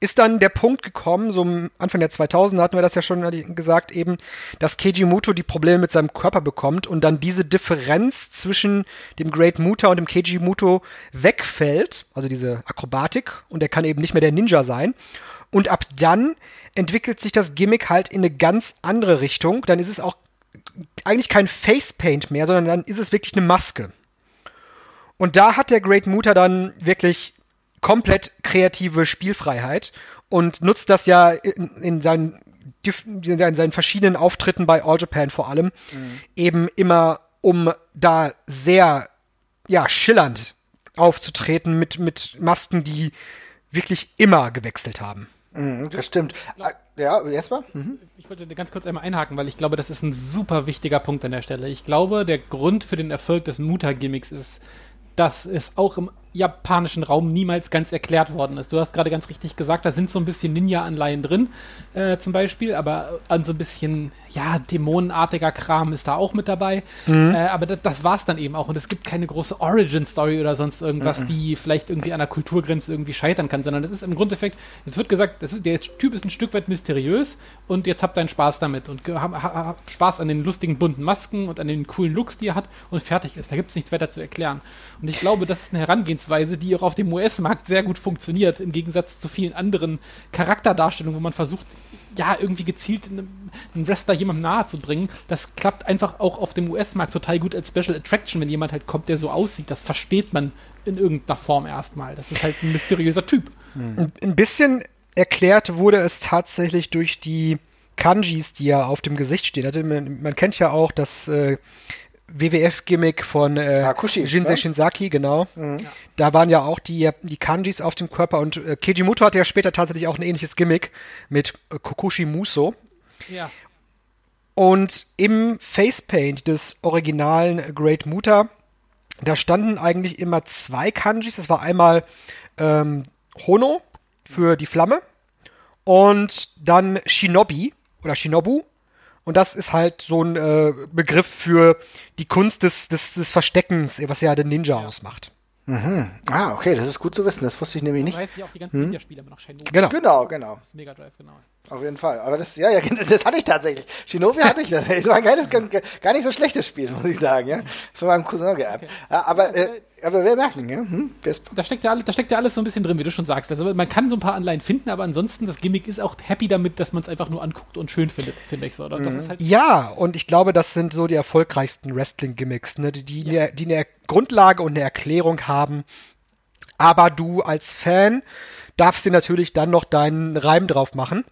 ist dann der Punkt gekommen, so Anfang der 2000er hatten wir das ja schon gesagt, eben, dass Keiji Muto die Probleme mit seinem Körper bekommt und dann diese Differenz zwischen dem Great Muta und dem Keiji Muto wegfällt, also diese Akrobatik, und er kann eben nicht mehr der Ninja sein. Und ab dann entwickelt sich das Gimmick halt in eine ganz andere Richtung. Dann ist es auch eigentlich kein Facepaint mehr, sondern dann ist es wirklich eine Maske. Und da hat der Great Muta dann wirklich komplett kreative Spielfreiheit und nutzt das ja in, in seinen in seinen verschiedenen Auftritten bei All Japan vor allem mhm. eben immer um da sehr ja schillernd aufzutreten mit mit Masken, die wirklich immer gewechselt haben. Mhm, das stimmt. Ah, ja, erstmal. Mhm. Ich wollte ganz kurz einmal einhaken, weil ich glaube, das ist ein super wichtiger Punkt an der Stelle. Ich glaube, der Grund für den Erfolg des Muta-Gimmicks ist, dass es auch im japanischen Raum niemals ganz erklärt worden ist. Du hast gerade ganz richtig gesagt, da sind so ein bisschen Ninja-Anleihen drin, äh, zum Beispiel, aber an so ein bisschen, ja, dämonenartiger Kram ist da auch mit dabei. Mhm. Äh, aber das, das war es dann eben auch. Und es gibt keine große Origin-Story oder sonst irgendwas, mhm. die vielleicht irgendwie an der Kulturgrenze irgendwie scheitern kann, sondern das ist im Grundeffekt, es wird gesagt, ist, der Typ ist ein Stück weit mysteriös und jetzt habt deinen Spaß damit und habt hab Spaß an den lustigen bunten Masken und an den coolen Looks, die er hat und fertig ist. Da gibt es nichts weiter zu erklären. Und ich glaube, das ist eine Herangehensweise, die auch auf dem US-Markt sehr gut funktioniert, im Gegensatz zu vielen anderen Charakterdarstellungen, wo man versucht, ja, irgendwie gezielt einen Wrestler jemandem nahe zu bringen. Das klappt einfach auch auf dem US-Markt total gut als Special Attraction, wenn jemand halt kommt, der so aussieht. Das versteht man in irgendeiner Form erstmal. Das ist halt ein mysteriöser Typ. Ein, ein bisschen erklärt wurde es tatsächlich durch die Kanjis, die ja auf dem Gesicht stehen. Also man, kennt ja auch das äh, WWF-Gimmick von äh, Hakushi, Jinsei ne? Shinzaki, genau. Mhm. Da waren ja auch die, die Kanjis auf dem Körper und äh, Kijimoto hatte ja später tatsächlich auch ein ähnliches Gimmick mit äh, Kokushi Muso. Ja. Und im Facepaint des originalen Great Muta, da standen eigentlich immer zwei Kanjis. Das war einmal ähm, Hono für die Flamme und dann Shinobi oder Shinobu und das ist halt so ein äh, Begriff für die Kunst des, des, des Versteckens, was ja den Ninja ja. ausmacht. Mhm. Ah, okay, das ist gut zu wissen. Das wusste ich nämlich nicht. Du weißt ja auch die ganzen hm? Ninja-Spieler immer noch Shenmue. Genau, genau. genau. Das ist Mega Drive, genau. Auf jeden Fall. Aber das, ja, ja, *laughs* das hatte ich tatsächlich. Shinobi hatte ich. Das war ein geiles, gar nicht so schlechtes Spiel, muss ich sagen, ja. Von meinem Cousin geerbt. Okay. Aber, äh, aber wir merken, ja. Hm? Da, steckt ja, da steckt ja alles so ein bisschen drin, wie du schon sagst. Also man kann so ein paar Anleihen finden, aber ansonsten, das Gimmick ist auch happy damit, dass man es einfach nur anguckt und schön findet, finde ich so. Oder? Mhm. Halt ja, und ich glaube, das sind so die erfolgreichsten Wrestling-Gimmicks, ne? die, die, ja. eine, die eine Grundlage und eine Erklärung haben. Aber du als Fan darfst dir natürlich dann noch deinen Reim drauf machen.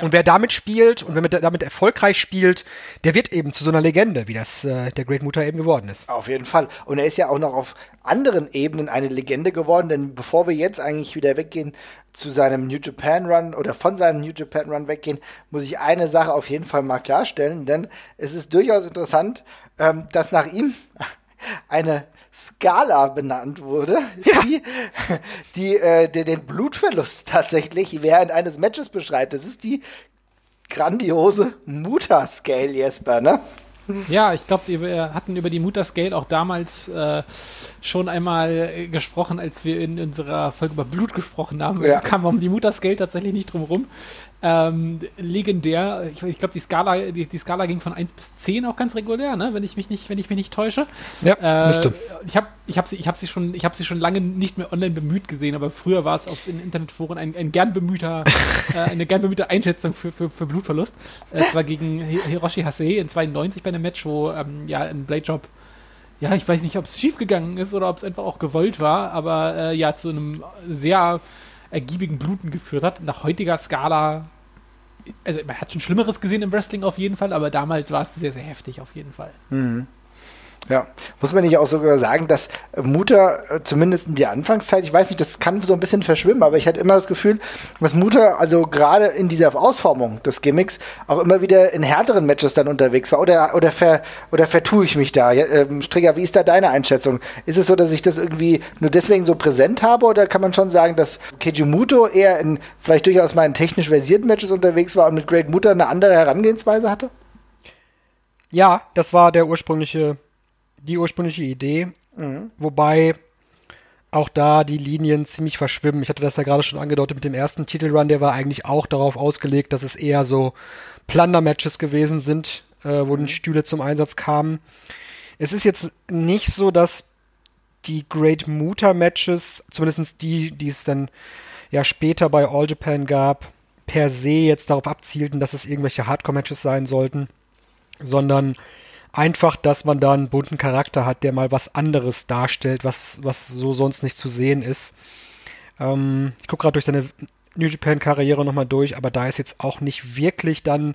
Und wer damit spielt und wer damit erfolgreich spielt, der wird eben zu so einer Legende, wie das äh, der Great Muta eben geworden ist. Auf jeden Fall. Und er ist ja auch noch auf anderen Ebenen eine Legende geworden, denn bevor wir jetzt eigentlich wieder weggehen zu seinem New Japan Run oder von seinem New Japan Run weggehen, muss ich eine Sache auf jeden Fall mal klarstellen, denn es ist durchaus interessant, ähm, dass nach ihm *laughs* eine Skala benannt wurde, ja. die, *laughs* die, äh, die den Blutverlust tatsächlich während eines Matches beschreibt. Das ist die grandiose Muta-Scale, Jesper, ne? Ja, ich glaube, wir hatten über die Mutter-Scale auch damals äh, schon einmal äh, gesprochen, als wir in unserer Folge über Blut gesprochen haben. Ja. Kam um die Mutter-Scale tatsächlich nicht drum rum. Ähm, legendär, ich, ich glaube, die Skala, die, die, Skala ging von 1 bis 10 auch ganz regulär, ne? wenn, ich mich nicht, wenn ich mich nicht täusche. Ja, äh, müsste. Ich habe ich hab sie, hab sie, schon, hab sie schon lange nicht mehr online bemüht gesehen, aber früher war es auf in Internetforen ein, ein gern bemühter, *laughs* äh, eine gern bemühte Einschätzung für, für, für Blutverlust. Es war gegen Hiroshi Hasei in 92 bei einem Match, wo ähm, ja ein Bladejob ja, ich weiß nicht, ob es schiefgegangen ist oder ob es einfach auch gewollt war, aber äh, ja, zu einem sehr ergiebigen Bluten geführt hat. Nach heutiger Skala also man hat schon Schlimmeres gesehen im Wrestling auf jeden Fall, aber damals war es sehr, sehr heftig auf jeden Fall. Mhm. Ja, muss man nicht auch sogar sagen, dass Mutter, äh, zumindest in der Anfangszeit, ich weiß nicht, das kann so ein bisschen verschwimmen, aber ich hatte immer das Gefühl, dass Mutter also gerade in dieser Ausformung des Gimmicks auch immer wieder in härteren Matches dann unterwegs war. Oder, oder, ver, oder vertue ich mich da? Ähm, Strigger, wie ist da deine Einschätzung? Ist es so, dass ich das irgendwie nur deswegen so präsent habe oder kann man schon sagen, dass Keijumuto eher in vielleicht durchaus in technisch versierten Matches unterwegs war und mit Great Mutter eine andere Herangehensweise hatte? Ja, das war der ursprüngliche die ursprüngliche Idee. Mhm. Wobei auch da die Linien ziemlich verschwimmen. Ich hatte das ja gerade schon angedeutet mit dem ersten Titelrun, der war eigentlich auch darauf ausgelegt, dass es eher so Plunder-Matches gewesen sind, äh, wo mhm. die Stühle zum Einsatz kamen. Es ist jetzt nicht so, dass die Great Muta Matches, zumindest die, die es dann ja später bei All Japan gab, per se jetzt darauf abzielten, dass es irgendwelche Hardcore-Matches sein sollten, sondern einfach, dass man da einen bunten Charakter hat, der mal was anderes darstellt, was, was so sonst nicht zu sehen ist. Ähm, ich gucke gerade durch seine New Japan-Karriere nochmal durch, aber da ist jetzt auch nicht wirklich dann,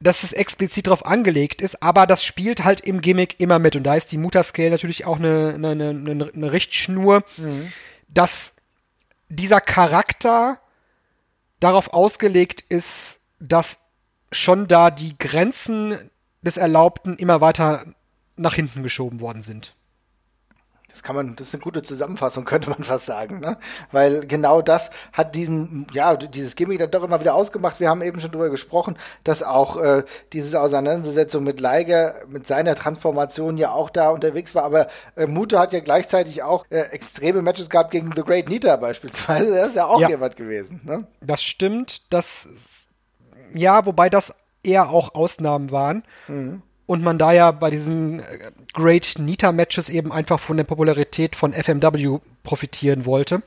dass es explizit darauf angelegt ist, aber das spielt halt im Gimmick immer mit. Und da ist die Mutter-Scale natürlich auch eine, eine, eine, eine Richtschnur, mhm. dass dieser Charakter darauf ausgelegt ist, dass schon da die Grenzen des Erlaubten immer weiter nach hinten geschoben worden sind. Das kann man, das ist eine gute Zusammenfassung, *laughs* könnte man fast sagen, ne? Weil genau das hat diesen, ja, dieses Gimmick dann doch immer wieder ausgemacht. Wir haben eben schon drüber gesprochen, dass auch äh, diese Auseinandersetzung mit Leiger, mit seiner Transformation ja auch da unterwegs war. Aber äh, Muto hat ja gleichzeitig auch äh, extreme Matches gehabt gegen The Great Nita beispielsweise. Er ist ja auch ja, jemand gewesen, ne? Das stimmt. Das, ja, wobei das eher auch Ausnahmen waren. Mhm und man da ja bei diesen äh, Great Nita Matches eben einfach von der Popularität von FMW profitieren wollte.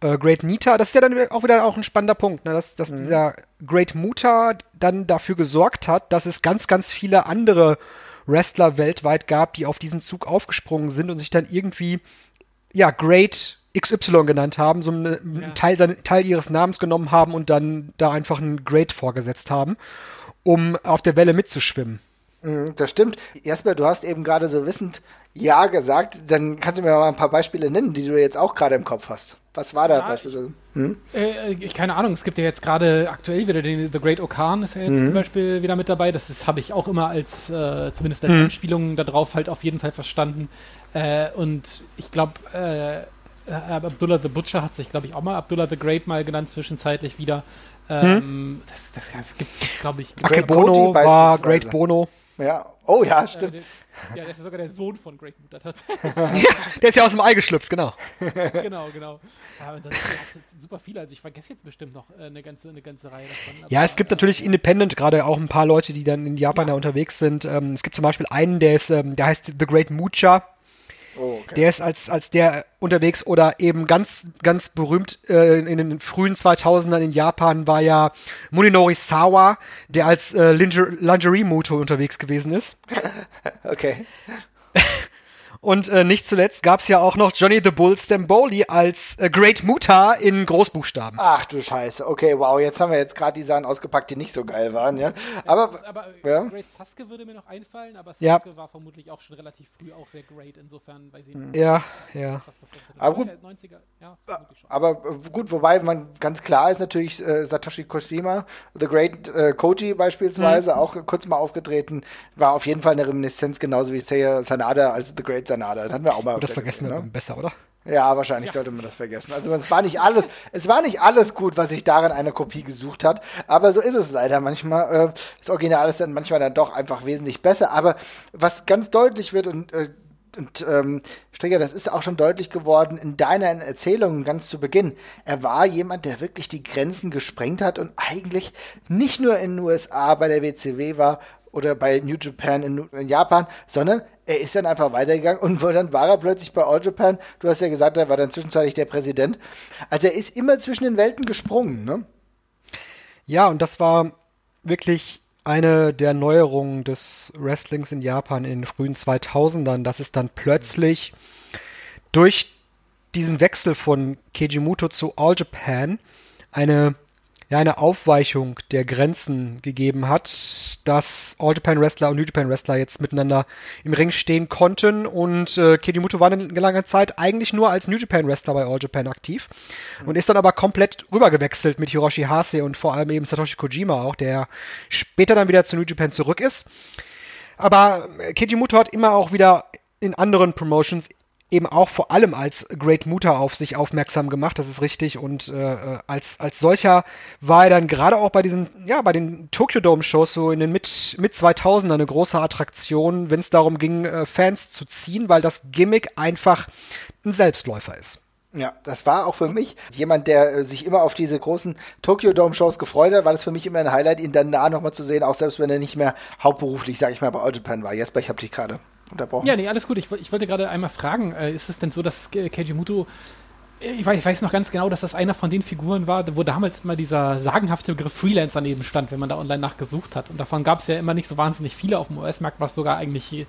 Äh, Great Nita, das ist ja dann auch wieder auch ein spannender Punkt, ne? dass, dass mhm. dieser Great Muta dann dafür gesorgt hat, dass es ganz, ganz viele andere Wrestler weltweit gab, die auf diesen Zug aufgesprungen sind und sich dann irgendwie, ja, Great XY genannt haben, so einen ja. Teil, Teil ihres Namens genommen haben und dann da einfach einen Great vorgesetzt haben um auf der Welle mitzuschwimmen. Mhm, das stimmt. Jasper, du hast eben gerade so wissend Ja gesagt. Dann kannst du mir mal ein paar Beispiele nennen, die du jetzt auch gerade im Kopf hast. Was war da ja, beispielsweise? Hm? Äh, äh keine Ahnung, es gibt ja jetzt gerade aktuell wieder den The Great Okan ist ja jetzt mhm. zum Beispiel wieder mit dabei. Das habe ich auch immer als, äh, zumindest als mhm. Anspielung darauf halt auf jeden Fall verstanden. Äh, und ich glaube, äh, äh, Abdullah the Butcher hat sich, glaube ich, auch mal Abdullah the Great mal genannt, zwischenzeitlich wieder. Ähm, hm? Das, das gibt es, glaube ich. Great Bono war Great Bono. Ja, oh ja, stimmt. Äh, ja, der ist ja sogar der Sohn von Great Mutter tatsächlich. *laughs* der ist ja aus dem Ei geschlüpft, genau. *laughs* genau, genau. Ja, und das ist super viele, also ich vergesse jetzt bestimmt noch äh, eine, ganze, eine ganze Reihe davon. ja, es gibt äh, natürlich Independent, gerade auch ein paar Leute, die dann in Japan ja. da unterwegs sind. Ähm, es gibt zum Beispiel einen, der ist, ähm, der heißt The Great Mucha. Oh, okay. Der ist als, als der unterwegs oder eben ganz, ganz berühmt äh, in den frühen 2000ern in Japan war ja Muninori Sawa, der als äh, Lingerie-Moto unterwegs gewesen ist. *laughs* okay. Und äh, nicht zuletzt gab es ja auch noch Johnny the Bull Stamboli als äh, Great Muta in Großbuchstaben. Ach du Scheiße. Okay, wow, jetzt haben wir jetzt gerade die Sachen ausgepackt, die nicht so geil waren, ja. Aber, aber ja. Great Sasuke würde mir noch einfallen, aber Sasuke ja. war vermutlich auch schon relativ früh auch sehr great, insofern weiß ich nicht. Ja, ja. Aber gut, 90er, ja, aber gut, wobei man ganz klar ist natürlich äh, Satoshi Koshima, The Great äh, Koji beispielsweise, mhm. auch kurz mal aufgetreten, war auf jeden Fall eine Reminiszenz, genauso wie Seiya Sanada als The Great Sanada. Das hatten wir auch mal. Das vergessen wir ne? besser, oder? Ja, wahrscheinlich ja. sollte man das vergessen. Also es war nicht alles, es war nicht alles gut, was sich darin eine Kopie gesucht hat. Aber so ist es leider manchmal. Äh, das Original ist dann manchmal dann doch einfach wesentlich besser. Aber was ganz deutlich wird und äh, und ähm, Stricker, das ist auch schon deutlich geworden in deiner Erzählung ganz zu Beginn. Er war jemand, der wirklich die Grenzen gesprengt hat und eigentlich nicht nur in den USA bei der WCW war oder bei New Japan in, in Japan, sondern er ist dann einfach weitergegangen und dann war er plötzlich bei All Japan. Du hast ja gesagt, er war dann zwischenzeitlich der Präsident. Also er ist immer zwischen den Welten gesprungen, ne? Ja, und das war wirklich eine der Neuerungen des Wrestlings in Japan in den frühen 2000ern, dass es dann plötzlich durch diesen Wechsel von Keijimoto zu All Japan eine ja, eine Aufweichung der Grenzen gegeben hat, dass All Japan Wrestler und New Japan Wrestler jetzt miteinander im Ring stehen konnten und äh, Keijimoto war eine lange Zeit eigentlich nur als New Japan Wrestler bei All Japan aktiv und ist dann aber komplett rübergewechselt mit Hiroshi Hase und vor allem eben Satoshi Kojima auch, der später dann wieder zu New Japan zurück ist. Aber Keijimoto hat immer auch wieder in anderen Promotions eben auch vor allem als Great Muta auf sich aufmerksam gemacht, das ist richtig. Und äh, als, als solcher war er dann gerade auch bei diesen, ja, bei den Tokyo Dome Shows so in den mit, mit 2000er eine große Attraktion, wenn es darum ging, äh, Fans zu ziehen, weil das Gimmick einfach ein Selbstläufer ist. Ja, das war auch für mich jemand, der äh, sich immer auf diese großen Tokyo Dome Shows gefreut hat, war das für mich immer ein Highlight, ihn dann da nochmal zu sehen, auch selbst wenn er nicht mehr hauptberuflich, sag ich mal, bei All Japan war. Jesper, ich habe dich gerade unterbrochen. Ja, nee, alles gut. Ich, ich wollte gerade einmal fragen, äh, ist es denn so, dass Keiji Muto äh, ich weiß, ich weiß, noch ganz genau, dass das einer von den Figuren war, wo damals immer dieser sagenhafte Begriff Freelancer neben stand, wenn man da online nachgesucht hat. Und davon gab es ja immer nicht so wahnsinnig viele auf dem US-Markt, was sogar eigentlich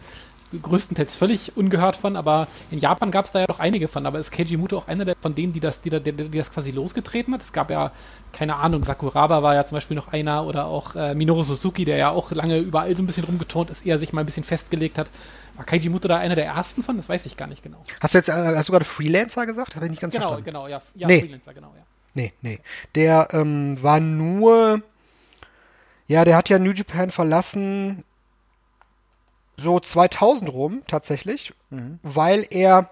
größtenteils völlig ungehört von, aber in Japan gab es da ja doch einige von. Aber ist Keiji Muto auch einer der, von denen, die das, die, die, die, das quasi losgetreten hat? Es gab ja, keine Ahnung, Sakuraba war ja zum Beispiel noch einer oder auch äh, Minoru Suzuki, der ja auch lange überall so ein bisschen rumgeturnt ist, eher sich mal ein bisschen festgelegt hat. War Keiji Muto da einer der ersten von? Das weiß ich gar nicht genau. Hast du jetzt, äh, hast du gerade Freelancer gesagt? Habe ich nicht ganz genau, verstanden. Genau, ja, ja nee. Freelancer, genau, ja. Nee, nee. Der ähm, war nur, ja, der hat ja New Japan verlassen so 2000 rum tatsächlich, mhm. weil er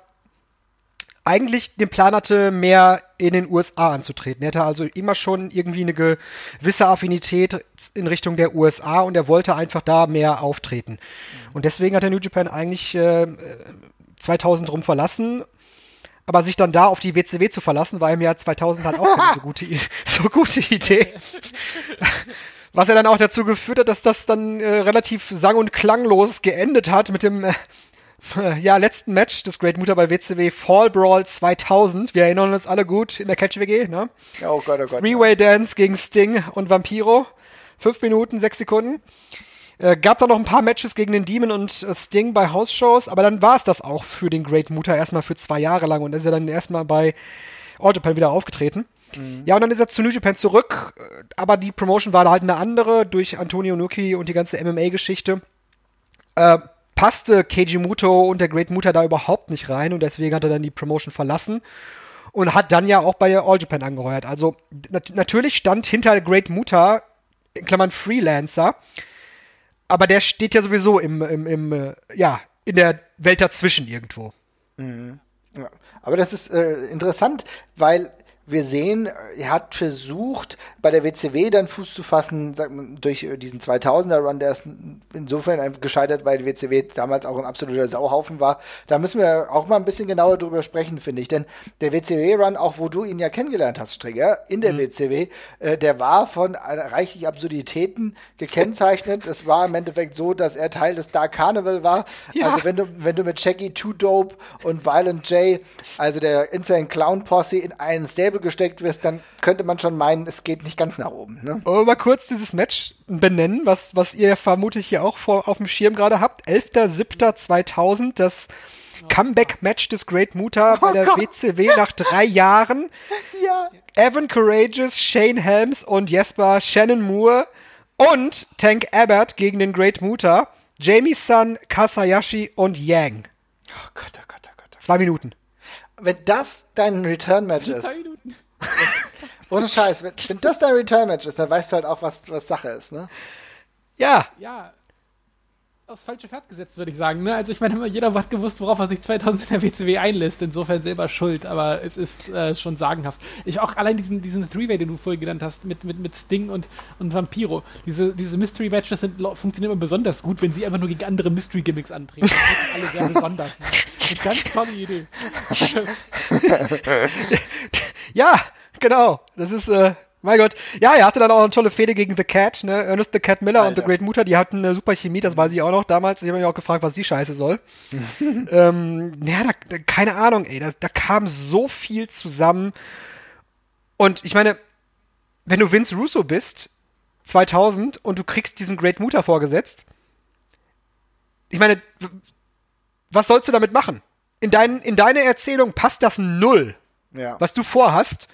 eigentlich den Plan hatte, mehr in den USA anzutreten. Er hatte also immer schon irgendwie eine gewisse Affinität in Richtung der USA und er wollte einfach da mehr auftreten. Mhm. Und deswegen hat er New Japan eigentlich äh, 2000 rum verlassen. Aber sich dann da auf die WCW zu verlassen, war im Jahr 2000 halt auch keine so *laughs* gute, so gute Idee. *laughs* Was ja dann auch dazu geführt hat, dass das dann äh, relativ sang- und klanglos geendet hat mit dem äh, *laughs* ja, letzten Match des Great Mutter bei WCW Fall Brawl 2000. Wir erinnern uns alle gut in der Catch-WG, ne? Oh Gott, oh Gott. Three-Way Dance gegen Sting und Vampiro. Fünf Minuten, sechs Sekunden. Äh, gab da noch ein paar Matches gegen den Demon und äh, Sting bei House-Shows, aber dann war es das auch für den Great Mutter erstmal für zwei Jahre lang und ist er dann erstmal bei All Japan wieder aufgetreten. Mhm. Ja, und dann ist er zu New Japan zurück, aber die Promotion war halt eine andere durch Antonio Nuki und die ganze MMA-Geschichte. Äh, passte Keiji Muto und der Great Muta da überhaupt nicht rein und deswegen hat er dann die Promotion verlassen und hat dann ja auch bei All Japan angeheuert. Also nat natürlich stand hinter Great Muta, in Klammern Freelancer, aber der steht ja sowieso im, im, im äh, ja, in der Welt dazwischen irgendwo. Mhm. Ja. Aber das ist äh, interessant, weil wir sehen, er hat versucht, bei der WCW dann Fuß zu fassen, durch äh, diesen 2000er-Run, der ist insofern gescheitert, weil die WCW damals auch ein absoluter Sauhaufen war. Da müssen wir auch mal ein bisschen genauer drüber sprechen, finde ich. Denn der WCW-Run, auch wo du ihn ja kennengelernt hast, Strigger, in der mhm. WCW, äh, der war von reichlich Absurditäten gekennzeichnet. es war im Endeffekt so, dass er Teil des Dark Carnival war. Ja. Also wenn du, wenn du mit Shaggy, Too Dope und Violent J, also der Insane Clown Posse, in einen Stable gesteckt wirst, dann könnte man schon meinen, es geht nicht ganz nach oben. Ne? Aber mal kurz dieses Match benennen, was, was ihr vermutlich hier auch vor, auf dem Schirm gerade habt. 11.07.2000, das Comeback-Match des Great Muta bei der oh WCW nach drei Jahren. *laughs* Ja. Evan Courageous, Shane Helms und Jesper Shannon Moore und Tank Abbott gegen den Great Muta. Jamie Sun, Kasayashi und Yang. Oh Gott, oh Gott, oh Gott. Zwei Minuten wenn das dein Return-Match ist. *laughs* Ohne Scheiß, wenn, wenn das dein Return-Match ist, dann weißt du halt auch, was, was Sache ist, ne? Ja. Ja. Aufs falsche Pferd gesetzt, würde ich sagen. Ne? Also ich meine, jeder hat gewusst, worauf er sich 2000 in der WCW einlässt. Insofern selber schuld, aber es ist äh, schon sagenhaft. Ich auch allein diesen, diesen Three-Way, den du vorhin genannt hast, mit, mit, mit Sting und, und Vampiro. Diese, diese Mystery-Matches funktionieren immer besonders gut, wenn sie einfach nur gegen andere Mystery-Gimmicks antreten. Das sind alle sehr besonders. *laughs* Ne? Eine ganz tolle Idee. *laughs* *laughs* ja, genau. Das ist, äh, mein Gott. Ja, er hatte dann auch eine tolle Fehde gegen The Cat, ne? Ernest The Cat Miller Alter. und The Great Mutter, die hatten eine super Chemie, das weiß ich auch noch damals. Ich habe mich auch gefragt, was die Scheiße soll. *laughs* ähm, ja, da, da, keine Ahnung, ey. Da, da kam so viel zusammen. Und ich meine, wenn du Vince Russo bist, 2000, und du kriegst diesen Great Mutter vorgesetzt, ich meine, was sollst du damit machen? In, dein, in deine Erzählung passt das null, ja. was du vorhast.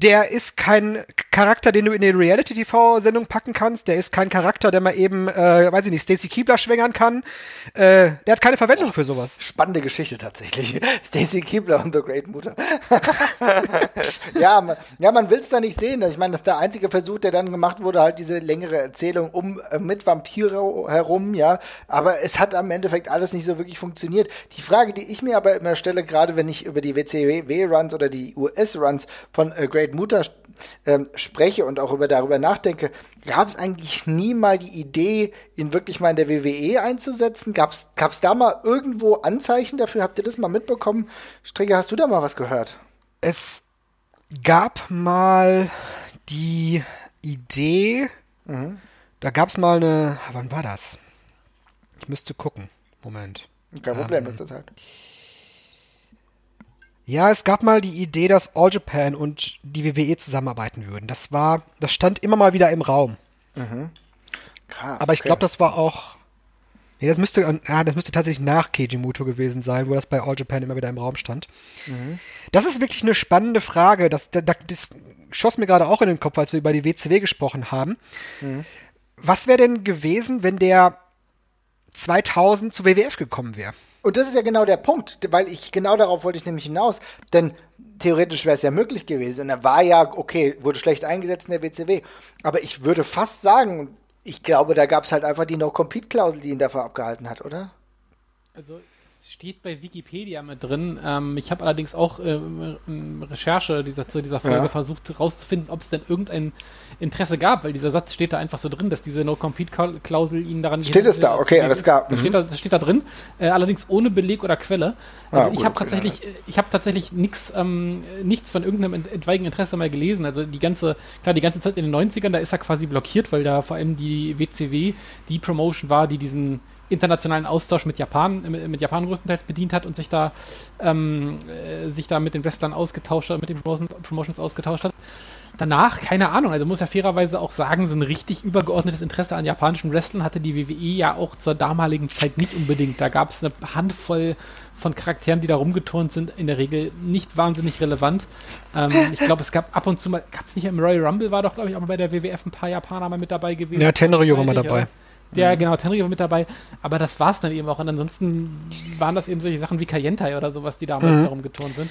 Der ist kein, Charakter, den du in eine Reality-TV-Sendung packen kannst. Der ist kein Charakter, der mal eben, äh, weiß ich nicht, Stacy Keebler schwängern kann. Äh, der hat keine Verwendung für sowas. Spannende Geschichte tatsächlich. *laughs* Stacy Keebler und The Great Mutter. *laughs* ja, man, ja, man will es da nicht sehen. Ich meine, das ist der einzige Versuch, der dann gemacht wurde, halt diese längere Erzählung um äh, mit Vampire herum, ja. Aber es hat am Endeffekt alles nicht so wirklich funktioniert. Die Frage, die ich mir aber immer stelle, gerade wenn ich über die WCW-Runs oder die US-Runs von äh, Great Mutter ähm, spreche und auch über darüber nachdenke, gab es eigentlich nie mal die Idee, ihn wirklich mal in der WWE einzusetzen? Gab es da mal irgendwo Anzeichen dafür? Habt ihr das mal mitbekommen? Stricke, hast du da mal was gehört? Es gab mal die Idee, mhm. da gab es mal eine, wann war das? Ich müsste gucken. Moment. Kein Problem, ähm, das ist halt. Ja, es gab mal die Idee, dass All Japan und die WWE zusammenarbeiten würden. Das war, das stand immer mal wieder im Raum. Mhm. Krass. Aber ich okay. glaube, das war auch. Nee, das müsste, ja, das müsste tatsächlich nach Keiji Muto gewesen sein, wo das bei All Japan immer wieder im Raum stand. Mhm. Das ist wirklich eine spannende Frage. Das, das, das schoss mir gerade auch in den Kopf, als wir über die WCW gesprochen haben. Mhm. Was wäre denn gewesen, wenn der 2000 zu WWF gekommen wäre? Und das ist ja genau der Punkt, weil ich genau darauf wollte ich nämlich hinaus. Denn theoretisch wäre es ja möglich gewesen. Und er war ja, okay, wurde schlecht eingesetzt in der WCW. Aber ich würde fast sagen, ich glaube, da gab es halt einfach die No-Compete-Klausel, die ihn davon abgehalten hat, oder? Also steht bei Wikipedia mit drin. Ähm, ich habe allerdings auch äh, Recherche dieser, zu dieser Folge ja. versucht herauszufinden, ob es denn irgendein Interesse gab, weil dieser Satz steht da einfach so drin, dass diese No-Compete-Klausel ihn daran Steht es da, okay, alles klar. Mhm. steht da, das steht da drin, äh, allerdings ohne Beleg oder Quelle. Also ah, ich habe tatsächlich, ja. ich habe tatsächlich nix, ähm, nichts von irgendeinem etwaigen Interesse mal gelesen. Also die ganze, klar, die ganze Zeit in den 90ern, da ist er quasi blockiert, weil da vor allem die WCW die Promotion war, die diesen internationalen Austausch mit Japan, mit, Japan größtenteils bedient hat und sich da, ähm, äh, sich da mit den Wrestlern ausgetauscht hat, mit den Promotions, ausgetauscht hat. Danach, keine Ahnung, also muss ja fairerweise auch sagen, so ein richtig übergeordnetes Interesse an japanischen Wrestlern hatte die WWE ja auch zur damaligen Zeit nicht unbedingt. Da gab es eine Handvoll von Charakteren, die da rumgeturnt sind, in der Regel nicht wahnsinnig relevant. Ähm, ich glaube, es gab ab und zu mal, gab es nicht im Royal Rumble, war doch, glaube ich, auch mal bei der WWF ein paar Japaner mal mit dabei gewesen. Ja, Tenryu war mal dabei. Oder? Der, mhm. genau, Tenry war mit dabei. Aber das war es dann eben auch. Und ansonsten waren das eben solche Sachen wie Kayentai oder sowas, die damals mhm. darum geturnt sind,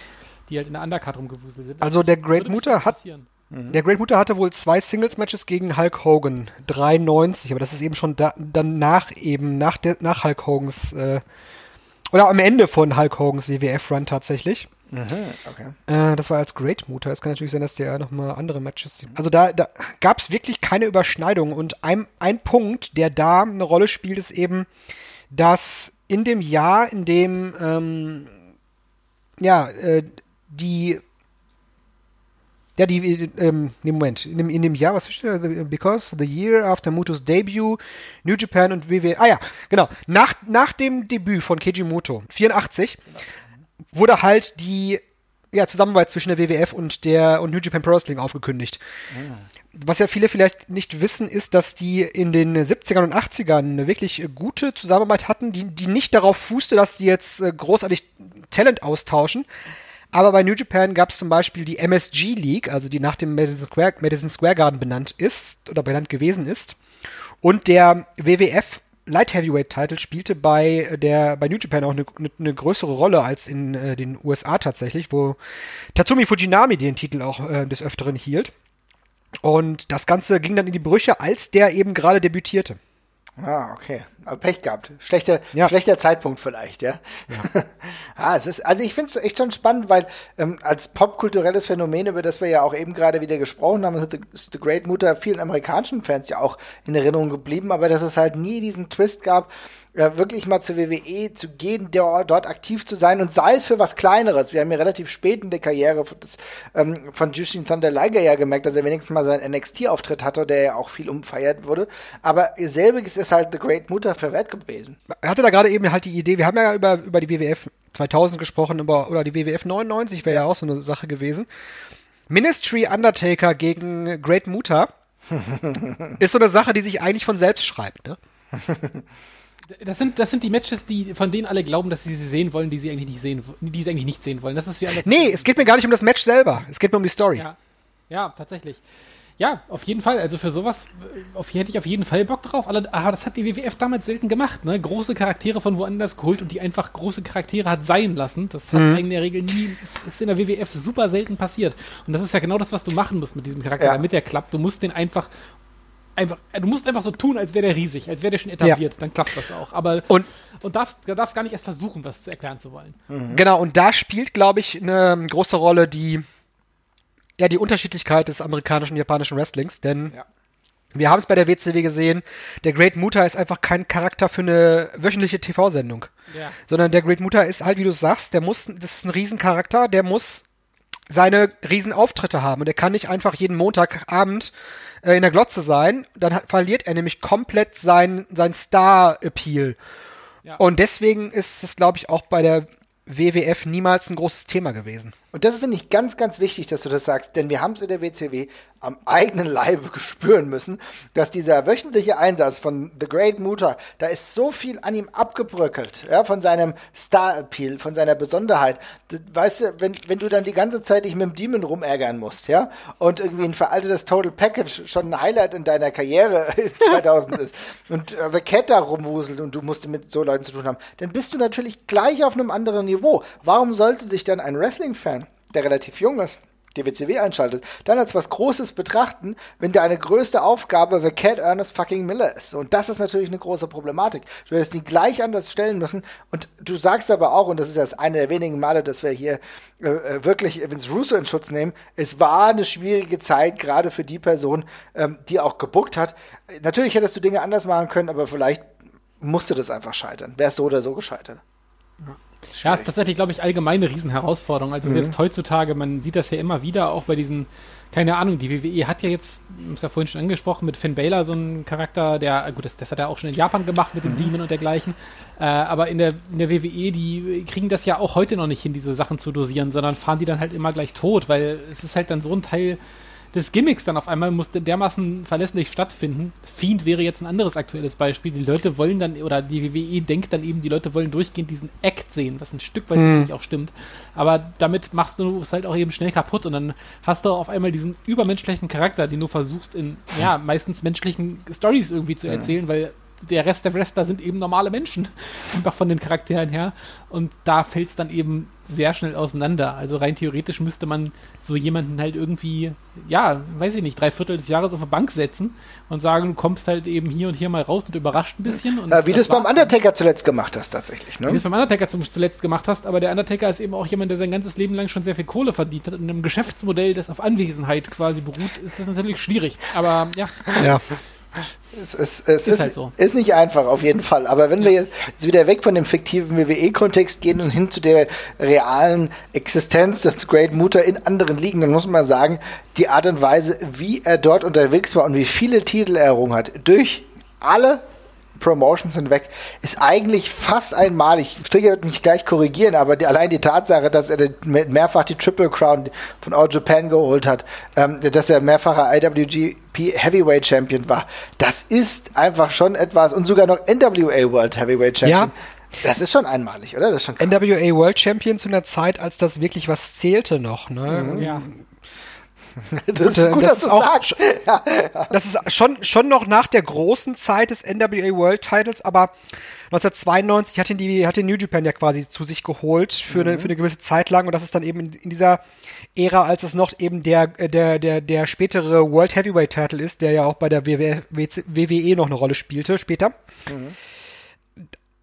die halt in der Undercard rumgewuselt sind. Also der Great Mutter hat. Mhm. Der Great Mutter hatte wohl zwei Singles-Matches gegen Hulk Hogan. 93, aber das ist eben schon da, dann nach eben, nach, der, nach Hulk Hogans, äh, oder am Ende von Hulk Hogans WWF-Run tatsächlich. Mhm, okay. Äh, das war als Great Mutter. Es kann natürlich sein, dass der nochmal andere Matches. Also da, da gab es wirklich keine Überschneidung. Und ein, ein Punkt, der da eine Rolle spielt, ist eben, dass in dem Jahr, in dem ähm, ja, äh, die ja, die, ähm, nee, Moment, in dem, in dem Jahr, was steht da? Because the year after Mutos debut, New Japan und WWE, ah ja, genau, nach, nach dem Debüt von Keiji Muto, 84, wurde halt die ja, Zusammenarbeit zwischen der WWF und der und New Japan Pro Wrestling aufgekündigt. Ah. Was ja viele vielleicht nicht wissen, ist, dass die in den 70ern und 80ern eine wirklich gute Zusammenarbeit hatten, die, die nicht darauf fußte, dass sie jetzt äh, großartig Talent austauschen. Aber bei New Japan gab es zum Beispiel die MSG League, also die nach dem Madison Square, Madison Square Garden benannt ist oder benannt gewesen ist. Und der WWF Light Heavyweight Title spielte bei der bei New Japan auch eine, eine größere Rolle als in äh, den USA tatsächlich, wo Tatsumi Fujinami den Titel auch äh, des Öfteren hielt. Und das Ganze ging dann in die Brüche, als der eben gerade debütierte. Ah, okay. Aber Pech gehabt. Schlechter, ja. schlechter Zeitpunkt vielleicht, ja. ja. *laughs* ah, es ist, also ich finde es echt schon spannend, weil ähm, als popkulturelles Phänomen, über das wir ja auch eben gerade wieder gesprochen haben, ist The Great Mutter vielen amerikanischen Fans ja auch in Erinnerung geblieben, aber dass es halt nie diesen Twist gab, äh, wirklich mal zur WWE zu gehen, der, dort aktiv zu sein und sei es für was Kleineres. Wir haben ja relativ spät in der Karriere des, ähm, von Justin Thunder Liger ja gemerkt, dass er wenigstens mal seinen NXT-Auftritt hatte, der ja auch viel umfeiert wurde. Aber selbiges ist halt The Great Mutter verwehrt gewesen. Er hatte da gerade eben halt die Idee, wir haben ja über, über die WWF 2000 gesprochen, über, oder die WWF 99 wäre ja auch so eine Sache gewesen. Ministry Undertaker gegen Great Muta *laughs* ist so eine Sache, die sich eigentlich von selbst schreibt, ne? *laughs* Das sind, das sind die Matches, die, von denen alle glauben, dass sie sie sehen wollen, die sie eigentlich nicht sehen, die sie eigentlich nicht sehen wollen. Das ist wie Nee, es geht mir gar nicht um das Match selber. Es geht mir um die Story. Ja, ja tatsächlich. Ja, auf jeden Fall. Also für sowas äh, auf, hätte ich auf jeden Fall Bock drauf. Aber das hat die WWF damals selten gemacht. Ne? Große Charaktere von woanders geholt und die einfach große Charaktere hat sein lassen. Das hat mhm. in der Regel nie, ist, ist, in der WWF super selten passiert. Und das ist ja genau das, was du machen musst mit diesem Charakter, ja. damit der klappt. Du musst den einfach einfach, du musst einfach so tun, als wäre der riesig, als wäre der schon etabliert, ja. dann klappt das auch. Aber und, und darfst, darfst gar nicht erst versuchen, was zu erklären zu wollen. Mhm. Genau, und da spielt, glaube ich, eine große Rolle die ja die Unterschiedlichkeit des amerikanischen und japanischen Wrestlings, denn ja. wir haben es bei der WCW gesehen, der Great Muta ist einfach kein Charakter für eine wöchentliche TV-Sendung. Ja. Sondern der Great Muta ist halt, wie du sagst, der muss, das ist ein Riesencharakter, der muss seine Riesenauftritte haben und er kann nicht einfach jeden Montagabend äh, in der Glotze sein, dann hat, verliert er nämlich komplett sein, sein Star-Appeal. Ja. Und deswegen ist es, glaube ich, auch bei der WWF niemals ein großes Thema gewesen. Und das finde ich ganz, ganz wichtig, dass du das sagst, denn wir haben es in der WCW am eigenen Leibe *laughs* spüren müssen, dass dieser wöchentliche Einsatz von The Great Muta, da ist so viel an ihm abgebröckelt, ja, von seinem Star-Appeal, von seiner Besonderheit. Weißt du, wenn, wenn du dann die ganze Zeit dich mit dem Demon rumärgern musst, ja, und irgendwie ein veraltetes Total Package schon ein Highlight in deiner Karriere *laughs* 2000 ist *laughs* und äh, The Cat da rumwuselt und du musst mit so Leuten zu tun haben, dann bist du natürlich gleich auf einem anderen Niveau. Warum sollte dich dann ein Wrestling-Fan der relativ jung ist, die WCW einschaltet, dann als was Großes betrachten, wenn deine größte Aufgabe The Cat Ernest fucking Miller ist. Und das ist natürlich eine große Problematik. Du hättest ihn gleich anders stellen müssen. Und du sagst aber auch, und das ist erst eine der wenigen Male, dass wir hier äh, äh wirklich Vince Russo in Schutz nehmen, es war eine schwierige Zeit, gerade für die Person, ähm, die auch gebuckt hat. Natürlich hättest du Dinge anders machen können, aber vielleicht musste das einfach scheitern. Wäre es so oder so gescheitert. Ja. Ja, ist tatsächlich, glaube ich, allgemein eine Riesenherausforderung. Also mhm. selbst heutzutage, man sieht das ja immer wieder, auch bei diesen, keine Ahnung, die WWE hat ja jetzt, ist ja vorhin schon angesprochen, mit Finn Balor so einen Charakter, der, gut, das, das hat er auch schon in Japan gemacht mit dem mhm. Demon und dergleichen. Äh, aber in der, in der WWE, die kriegen das ja auch heute noch nicht hin, diese Sachen zu dosieren, sondern fahren die dann halt immer gleich tot, weil es ist halt dann so ein Teil des Gimmicks dann auf einmal musste dermaßen verlässlich stattfinden. Fiend wäre jetzt ein anderes aktuelles Beispiel. Die Leute wollen dann, oder die WWE denkt dann eben, die Leute wollen durchgehend diesen Act sehen, was ein Stück weit hm. auch stimmt. Aber damit machst du es halt auch eben schnell kaputt und dann hast du auf einmal diesen übermenschlichen Charakter, den du versuchst in, ja, meistens menschlichen Stories irgendwie zu erzählen, ja. weil der Rest der Wrestler sind eben normale Menschen, *laughs* einfach von den Charakteren her. Und da fällt es dann eben sehr schnell auseinander. Also rein theoretisch müsste man so jemanden halt irgendwie, ja, weiß ich nicht, drei Viertel des Jahres auf der Bank setzen und sagen, du kommst halt eben hier und hier mal raus und überrascht ein bisschen. Ja, wie du es beim Undertaker zuletzt gemacht hast, tatsächlich, ne? Wie du es beim Undertaker zuletzt gemacht hast, aber der Undertaker ist eben auch jemand, der sein ganzes Leben lang schon sehr viel Kohle verdient hat. In einem Geschäftsmodell, das auf Anwesenheit quasi beruht, ist das natürlich schwierig. Aber ja. Ja. Es, es, es ist, ist, halt so. ist, nicht einfach, auf jeden Fall. Aber wenn wir jetzt wieder weg von dem fiktiven WWE-Kontext gehen und hin zu der realen Existenz des Great Mutter in anderen Ligen, dann muss man sagen, die Art und Weise, wie er dort unterwegs war und wie viele Titel er errungen hat, durch alle Promotions hinweg, ist eigentlich fast einmalig. Stricker wird mich gleich korrigieren, aber die, allein die Tatsache, dass er mehrfach die Triple Crown von All Japan geholt hat, ähm, dass er mehrfacher IWGP Heavyweight Champion war, das ist einfach schon etwas und sogar noch NWA World Heavyweight Champion. Ja. Das ist schon einmalig, oder? Das ist schon krass. NWA World Champion zu einer Zeit, als das wirklich was zählte noch. Ne? Mhm. Ja. *laughs* das ist gut, das dass du auch, sagst. Ja, Das ist schon, schon noch nach der großen Zeit des NWA World Titles, aber 1992 hat ihn, die, hat den New Japan ja quasi zu sich geholt für, mhm. eine, für eine gewisse Zeit lang und das ist dann eben in, in dieser Ära, als es noch eben der, der, der, der spätere World Heavyweight Title ist, der ja auch bei der WWE, noch eine Rolle spielte später. Mhm.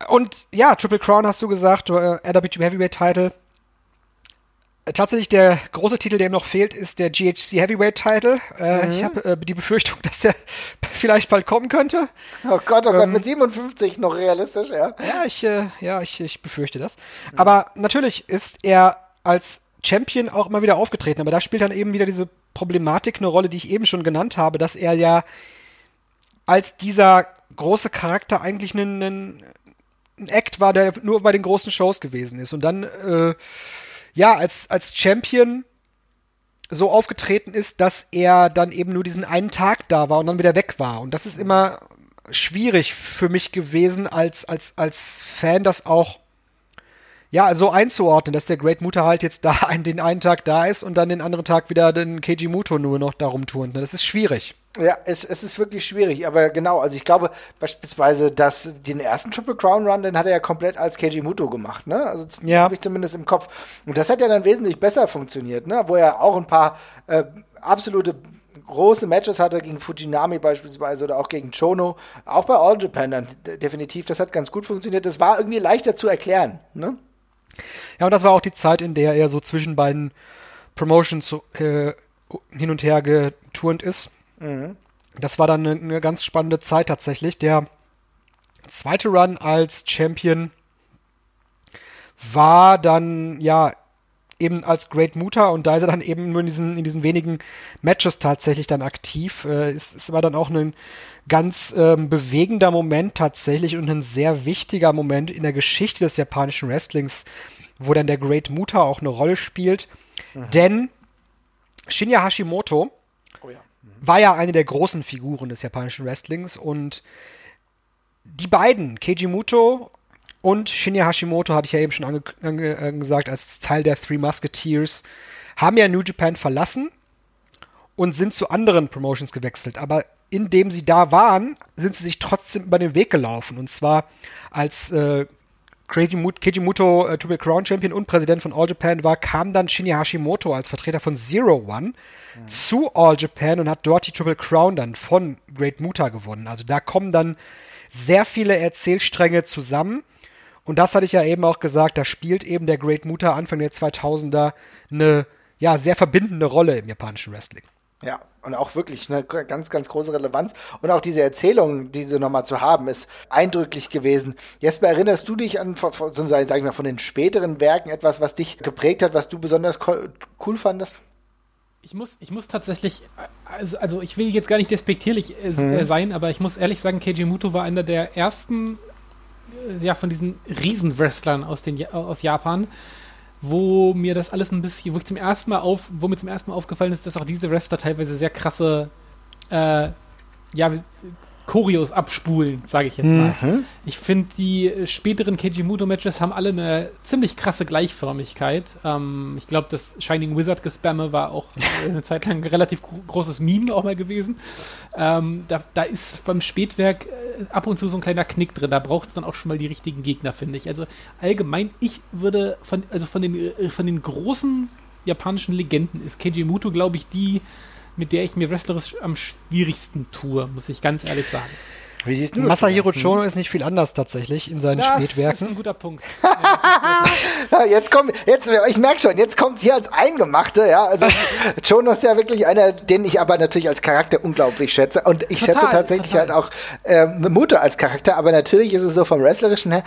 Und ja, Triple Crown hast du gesagt, äh, RWG Heavyweight Title Tatsächlich der große Titel, der ihm noch fehlt, ist der GHC Heavyweight Title. Äh, mhm. Ich habe äh, die Befürchtung, *laughs* dass der vielleicht bald kommen könnte. Oh Gott, oh Gott, ähm, mit 57 noch realistisch, ja. Ja, ich, äh, ja, ich, ich befürchte das. Mhm. Aber natürlich ist er als Champion auch immer wieder aufgetreten. Aber da spielt dann eben wieder diese Problematik eine Rolle, die ich eben schon genannt habe, dass er ja als dieser große Charakter eigentlich ein, ein, ein Act war, der nur bei den großen Shows gewesen ist. Und dann äh, ja, als, als Champion so aufgetreten ist, dass er dann eben nur diesen einen Tag da war und dann wieder weg war. Und das ist immer schwierig für mich gewesen, als, als, als Fan das auch ja, so einzuordnen, dass der Great Muta halt jetzt da *laughs* den einen Tag da ist und dann den anderen Tag wieder den Keiji Muto nur noch darum turnt. Das ist schwierig. Ja, es, es ist wirklich schwierig, aber genau, also ich glaube beispielsweise, dass den ersten Triple Crown Run, den hat er ja komplett als Keiji Muto gemacht, ne? Also ja. habe ich zumindest im Kopf. Und das hat ja dann wesentlich besser funktioniert, ne? Wo er auch ein paar äh, absolute große Matches hatte gegen Fujinami beispielsweise oder auch gegen Chono, auch bei All Japan dann definitiv, das hat ganz gut funktioniert. Das war irgendwie leichter zu erklären, ne? Ja, und das war auch die Zeit, in der er so zwischen beiden Promotions äh, hin und her geturnt ist. Mhm. Das war dann eine, eine, ganz spannende Zeit tatsächlich. Der zweite Run als Champion war dann, ja, eben als Great Muta und da ist er dann eben nur in diesen, in diesen wenigen Matches tatsächlich dann aktiv. Äh, es, es war dann auch ein ganz ähm, bewegender Moment tatsächlich und ein sehr wichtiger Moment in der Geschichte des japanischen Wrestlings, wo dann der Great Muta auch eine Rolle spielt. Mhm. Denn Shinya Hashimoto. War ja eine der großen Figuren des japanischen Wrestlings und die beiden, Keiji Muto und Shinya Hashimoto, hatte ich ja eben schon ange ange gesagt, als Teil der Three Musketeers, haben ja New Japan verlassen und sind zu anderen Promotions gewechselt. Aber indem sie da waren, sind sie sich trotzdem über den Weg gelaufen. Und zwar als äh, Keiji äh, Triple Crown Champion und Präsident von All Japan war, kam dann Shinya Hashimoto als Vertreter von Zero One mhm. zu All Japan und hat dort die Triple Crown dann von Great Muta gewonnen. Also da kommen dann sehr viele Erzählstränge zusammen. Und das hatte ich ja eben auch gesagt, da spielt eben der Great Muta Anfang der 2000er eine ja, sehr verbindende Rolle im japanischen Wrestling. Ja, und auch wirklich eine ganz, ganz große Relevanz. Und auch diese Erzählung, diese nochmal zu haben, ist eindrücklich gewesen. Jesper, erinnerst du dich an, von, sag ich mal, von den späteren Werken etwas, was dich geprägt hat, was du besonders cool fandest? Ich muss, ich muss tatsächlich, also, also ich will jetzt gar nicht despektierlich äh, mhm. sein, aber ich muss ehrlich sagen, Keiji Muto war einer der ersten, äh, ja, von diesen Riesenwrestlern aus, den, aus Japan, wo mir das alles ein bisschen, wo ich zum ersten Mal auf, wo mir zum ersten Mal aufgefallen ist, dass auch diese Wrestler teilweise sehr krasse, äh, ja, Choreos abspulen, sage ich jetzt mal. Mhm. Ich finde, die späteren Keiji-Muto-Matches haben alle eine ziemlich krasse Gleichförmigkeit. Ähm, ich glaube, das Shining Wizard-Gespamme war auch eine Zeit lang ein relativ großes Meme auch mal gewesen. Ähm, da, da, ist beim Spätwerk äh, ab und zu so ein kleiner Knick drin. Da braucht es dann auch schon mal die richtigen Gegner, finde ich. Also allgemein, ich würde von, also von den, äh, von den großen japanischen Legenden ist Keiji Muto, glaube ich, die mit der ich mir wrestlerisch am schwierigsten tue, muss ich ganz ehrlich sagen. Wie siehst du Masahiro Chono ist nicht viel anders tatsächlich in seinen das Spätwerken. Das ist ein guter Punkt. *laughs* jetzt kommt, jetzt, ich merke schon, jetzt kommt es hier als Eingemachte, ja. Also Chono ist ja wirklich einer, den ich aber natürlich als Charakter unglaublich schätze. Und ich total, schätze tatsächlich total. halt auch äh, Mutter als Charakter, aber natürlich ist es so vom Wrestlerischen her,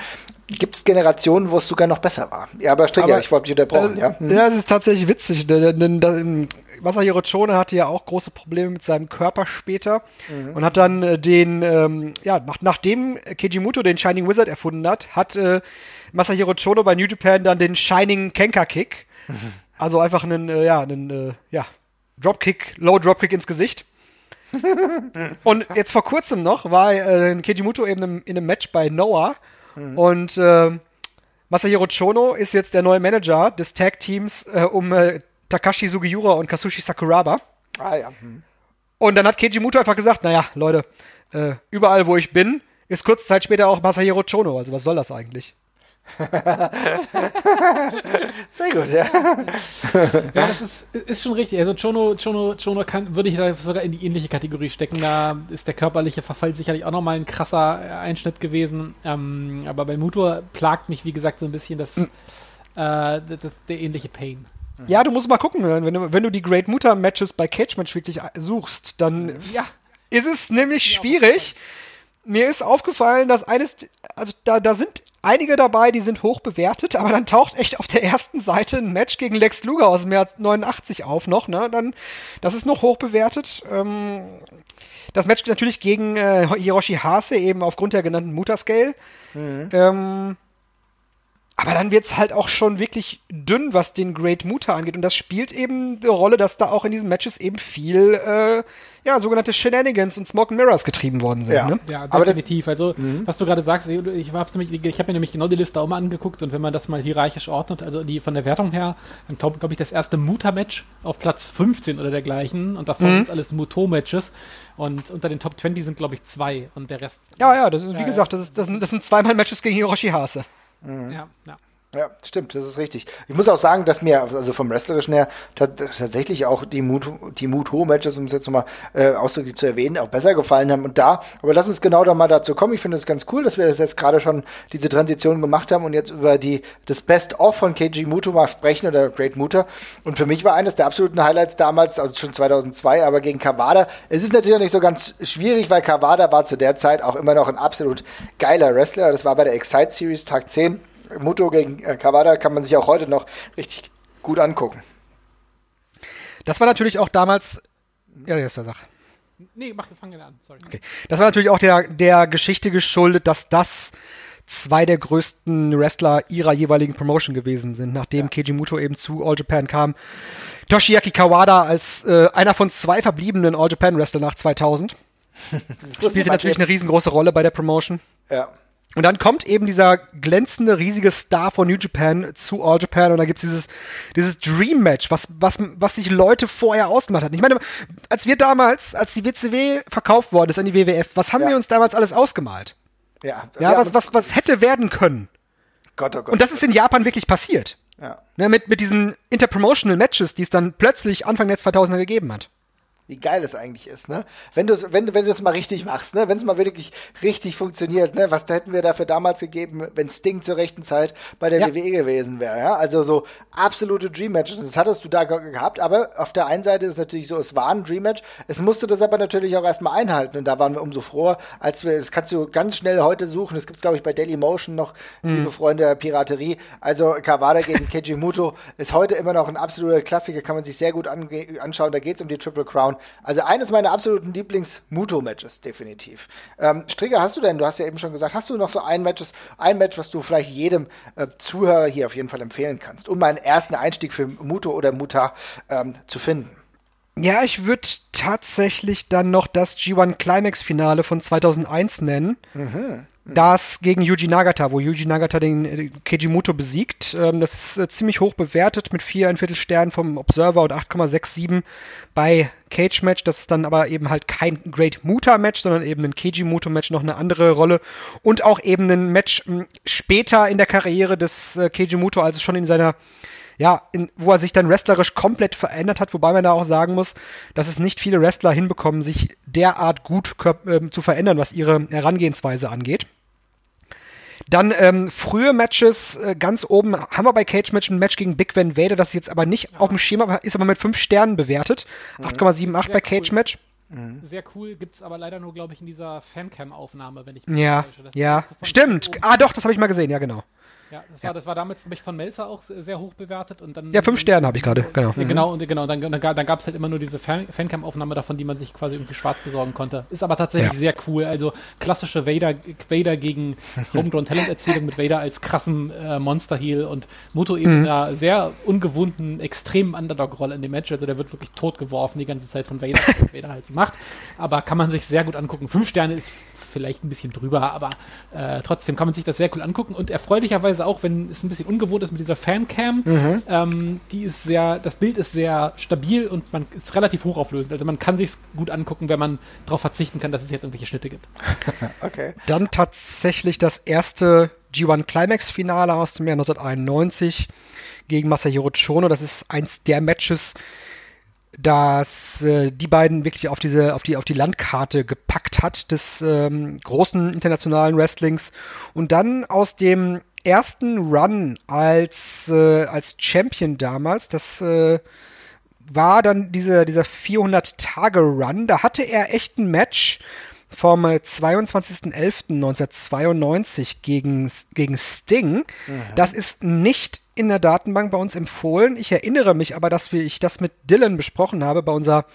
gibt es Generationen, wo es sogar noch besser war. Ja, aber Stricker, aber, ich wollte dich unterbrochen, äh, ja. Hm. Ja, es ist tatsächlich witzig, denn, denn, denn Masahiro Chone hatte ja auch große Probleme mit seinem Körper später mhm. und hat dann äh, den, ähm, ja, nach, nachdem Keiji den Shining Wizard erfunden hat, hat äh, Masahiro Chono bei New Japan dann den Shining Kenka Kick, mhm. *laughs* also einfach einen, äh, ja, einen, äh, ja, Dropkick, Low Dropkick ins Gesicht. *laughs* und jetzt vor kurzem noch war äh, Keiji eben in, in einem Match bei Noah Mhm. Und äh, Masahiro Chono ist jetzt der neue Manager des Tag-Teams äh, um äh, Takashi Sugiura und Kasushi Sakuraba. Ah ja. Mhm. Und dann hat Keiji Muto einfach gesagt, naja, Leute, äh, überall wo ich bin, ist kurze Zeit später auch Masahiro Chono. Also was soll das eigentlich? *laughs* Sehr gut, ja. *laughs* ja, das ist, ist schon richtig. Also Chono, Chono, Chono kann, würde ich da sogar in die ähnliche Kategorie stecken. Da ist der körperliche Verfall sicherlich auch nochmal ein krasser Einschnitt gewesen. Ähm, aber bei Mutor plagt mich, wie gesagt, so ein bisschen das, mhm. äh, das der ähnliche Pain. Ja, du musst mal gucken, wenn du, wenn du die Great Mutter Matches bei Cage Match wirklich suchst, dann ja. ist es nämlich schwierig. Mir ist aufgefallen, dass eines, also da, da sind einige dabei, die sind hoch bewertet, aber dann taucht echt auf der ersten Seite ein Match gegen Lex Luger aus dem Jahr 89 auf noch, ne? Dann, das ist noch hoch bewertet. Ähm, das Match natürlich gegen äh, Hiroshi Hase, eben aufgrund der genannten Mutter-Scale. Mhm. Ähm, aber dann wird es halt auch schon wirklich dünn, was den Great Muta angeht. Und das spielt eben eine Rolle, dass da auch in diesen Matches eben viel, äh, ja, sogenannte Shenanigans und Smoke and Mirrors getrieben worden sind. Ja, ne? ja definitiv. also, mhm. was du gerade sagst, ich, ich habe hab mir nämlich genau die Liste auch mal angeguckt und wenn man das mal hierarchisch ordnet, also die von der Wertung her, dann glaube glaub ich das erste Muta-Match auf Platz 15 oder dergleichen und davon mhm. sind alles Muto-Matches. Und unter den Top 20 sind, glaube ich, zwei und der Rest. Ja, ja, das ist, wie gesagt, das, ist, das, sind, das sind zweimal Matches gegen Hiroshi Hase. Mhm. Ja, ja. Ja, stimmt, das ist richtig. Ich muss auch sagen, dass mir, also vom Wrestlerischen her, tatsächlich auch die Mut-Ho-Matches, um es jetzt nochmal äh, ausdrücklich zu erwähnen, auch besser gefallen haben. Und da, aber lass uns genau da mal dazu kommen. Ich finde es ganz cool, dass wir das jetzt gerade schon diese Transition gemacht haben und jetzt über die, das Best-of von KG Muto mal sprechen oder Great Muta. Und für mich war eines der absoluten Highlights damals, also schon 2002, aber gegen Kawada. Es ist natürlich auch nicht so ganz schwierig, weil Kawada war zu der Zeit auch immer noch ein absolut geiler Wrestler. Das war bei der Excite Series Tag 10 Muto gegen äh, Kawada kann man sich auch heute noch richtig gut angucken. Das war natürlich auch damals. Ja, jetzt war Sach. Nee, mach, fang an, sorry. Okay. Das war natürlich auch der, der Geschichte geschuldet, dass das zwei der größten Wrestler ihrer jeweiligen Promotion gewesen sind, nachdem ja. Keiji Muto eben zu All Japan kam. Toshiaki Kawada als äh, einer von zwei verbliebenen All Japan Wrestler nach 2000 *laughs* spielte natürlich eine riesengroße Rolle bei der Promotion. Ja. Und dann kommt eben dieser glänzende, riesige Star von New Japan zu All Japan und da gibt's dieses, dieses Dream Match, was, was, was sich Leute vorher ausgemacht hatten. Ich meine, als wir damals, als die WCW verkauft worden ist an die WWF, was haben ja. wir uns damals alles ausgemalt? Ja. Ja, ja was, was, was hätte werden können? Gott, oh Gott. Und das ist in Japan wirklich passiert. Ja. Ne, mit, mit diesen Interpromotional Matches, die es dann plötzlich Anfang der 2000er gegeben hat wie geil es eigentlich ist, ne? Wenn du wenn, wenn du es mal richtig machst, ne? Wenn es mal wirklich richtig funktioniert, ne? Was hätten wir dafür damals gegeben, wenn Sting zur rechten Zeit bei der ja. WWE gewesen wäre, ja? Also so absolute Dream Match. Das hattest du da gehabt, aber auf der einen Seite ist es natürlich so, es war ein Dream Match. Es musste das aber natürlich auch erstmal einhalten und da waren wir umso froher, als wir, das kannst du ganz schnell heute suchen. Es gibt glaube ich bei Dailymotion noch, mhm. liebe Freunde der Piraterie. Also Kawada gegen *laughs* Keiji Muto ist heute immer noch ein absoluter Klassiker, kann man sich sehr gut anschauen. Da geht es um die Triple Crown. Also eines meiner absoluten Lieblings-Muto-Matches, definitiv. Ähm, Strigger, hast du denn, du hast ja eben schon gesagt, hast du noch so ein, Matches, ein Match, was du vielleicht jedem äh, Zuhörer hier auf jeden Fall empfehlen kannst, um meinen ersten Einstieg für Muto oder Muta ähm, zu finden? Ja, ich würde tatsächlich dann noch das G1 Climax Finale von 2001 nennen. Mhm das gegen Yuji Nagata, wo Yuji Nagata den äh, Kejimoto besiegt. Ähm, das ist äh, ziemlich hoch bewertet mit 4,1 Sternen vom Observer und 8,67 bei Cage Match. Das ist dann aber eben halt kein Great Muta Match, sondern eben ein Kejimoto Match noch eine andere Rolle. Und auch eben ein Match hm, später in der Karriere des äh, Kejimoto, also schon in seiner ja, in, wo er sich dann wrestlerisch komplett verändert hat, wobei man da auch sagen muss, dass es nicht viele Wrestler hinbekommen, sich derart gut äh, zu verändern, was ihre Herangehensweise angeht. Dann ähm, frühe Matches, äh, ganz oben haben wir bei Cage Match ein Match gegen Big Van Vader, das jetzt aber nicht ja. auf dem Schema ist, aber mit 5 Sternen bewertet. 8,78 bei Cage cool. Match. Mhm. Sehr cool, gibt es aber leider nur, glaube ich, in dieser Fancam-Aufnahme, wenn ich mich Ja, ja, stimmt. Ah, doch, das habe ich mal gesehen, ja, genau. Ja, das war, ja. das war damals nämlich von Melzer auch sehr hoch bewertet und dann. Ja, fünf Sterne habe ich gerade, genau. Ja, genau, und genau, dann, dann, dann gab es halt immer nur diese Fan Fancam-Aufnahme davon, die man sich quasi irgendwie schwarz besorgen konnte. Ist aber tatsächlich ja. sehr cool. Also klassische Vader, Vader gegen *laughs* Homegrown Talent-Erzählung mit Vader als krassen äh, Monster-Heel und Muto eben mhm. einer sehr ungewohnten, extremen Underdog-Rolle in dem Match. Also der wird wirklich totgeworfen die ganze Zeit von Vader, was Vader halt so macht. Aber kann man sich sehr gut angucken. Fünf Sterne ist vielleicht ein bisschen drüber, aber äh, trotzdem kann man sich das sehr cool angucken und erfreulicherweise auch, wenn es ein bisschen ungewohnt ist mit dieser Fancam, mhm. ähm, die ist sehr, das Bild ist sehr stabil und man ist relativ hochauflösend. Also man kann sich gut angucken, wenn man darauf verzichten kann, dass es jetzt irgendwelche Schnitte gibt. *laughs* okay. Dann tatsächlich das erste G1 Climax Finale aus dem Jahr 1991 gegen Masahiro Chono. Das ist eins der Matches, dass äh, die beiden wirklich auf diese auf die auf die Landkarte gepackt hat des ähm, großen internationalen Wrestlings und dann aus dem ersten Run als äh, als Champion damals das äh, war dann diese, dieser 400-Tage-Run. Da hatte er echt ein Match vom 22.11.1992 gegen, gegen Sting. Mhm. Das ist nicht in der Datenbank bei uns empfohlen. Ich erinnere mich aber, dass wir, ich das mit Dylan besprochen habe bei unserer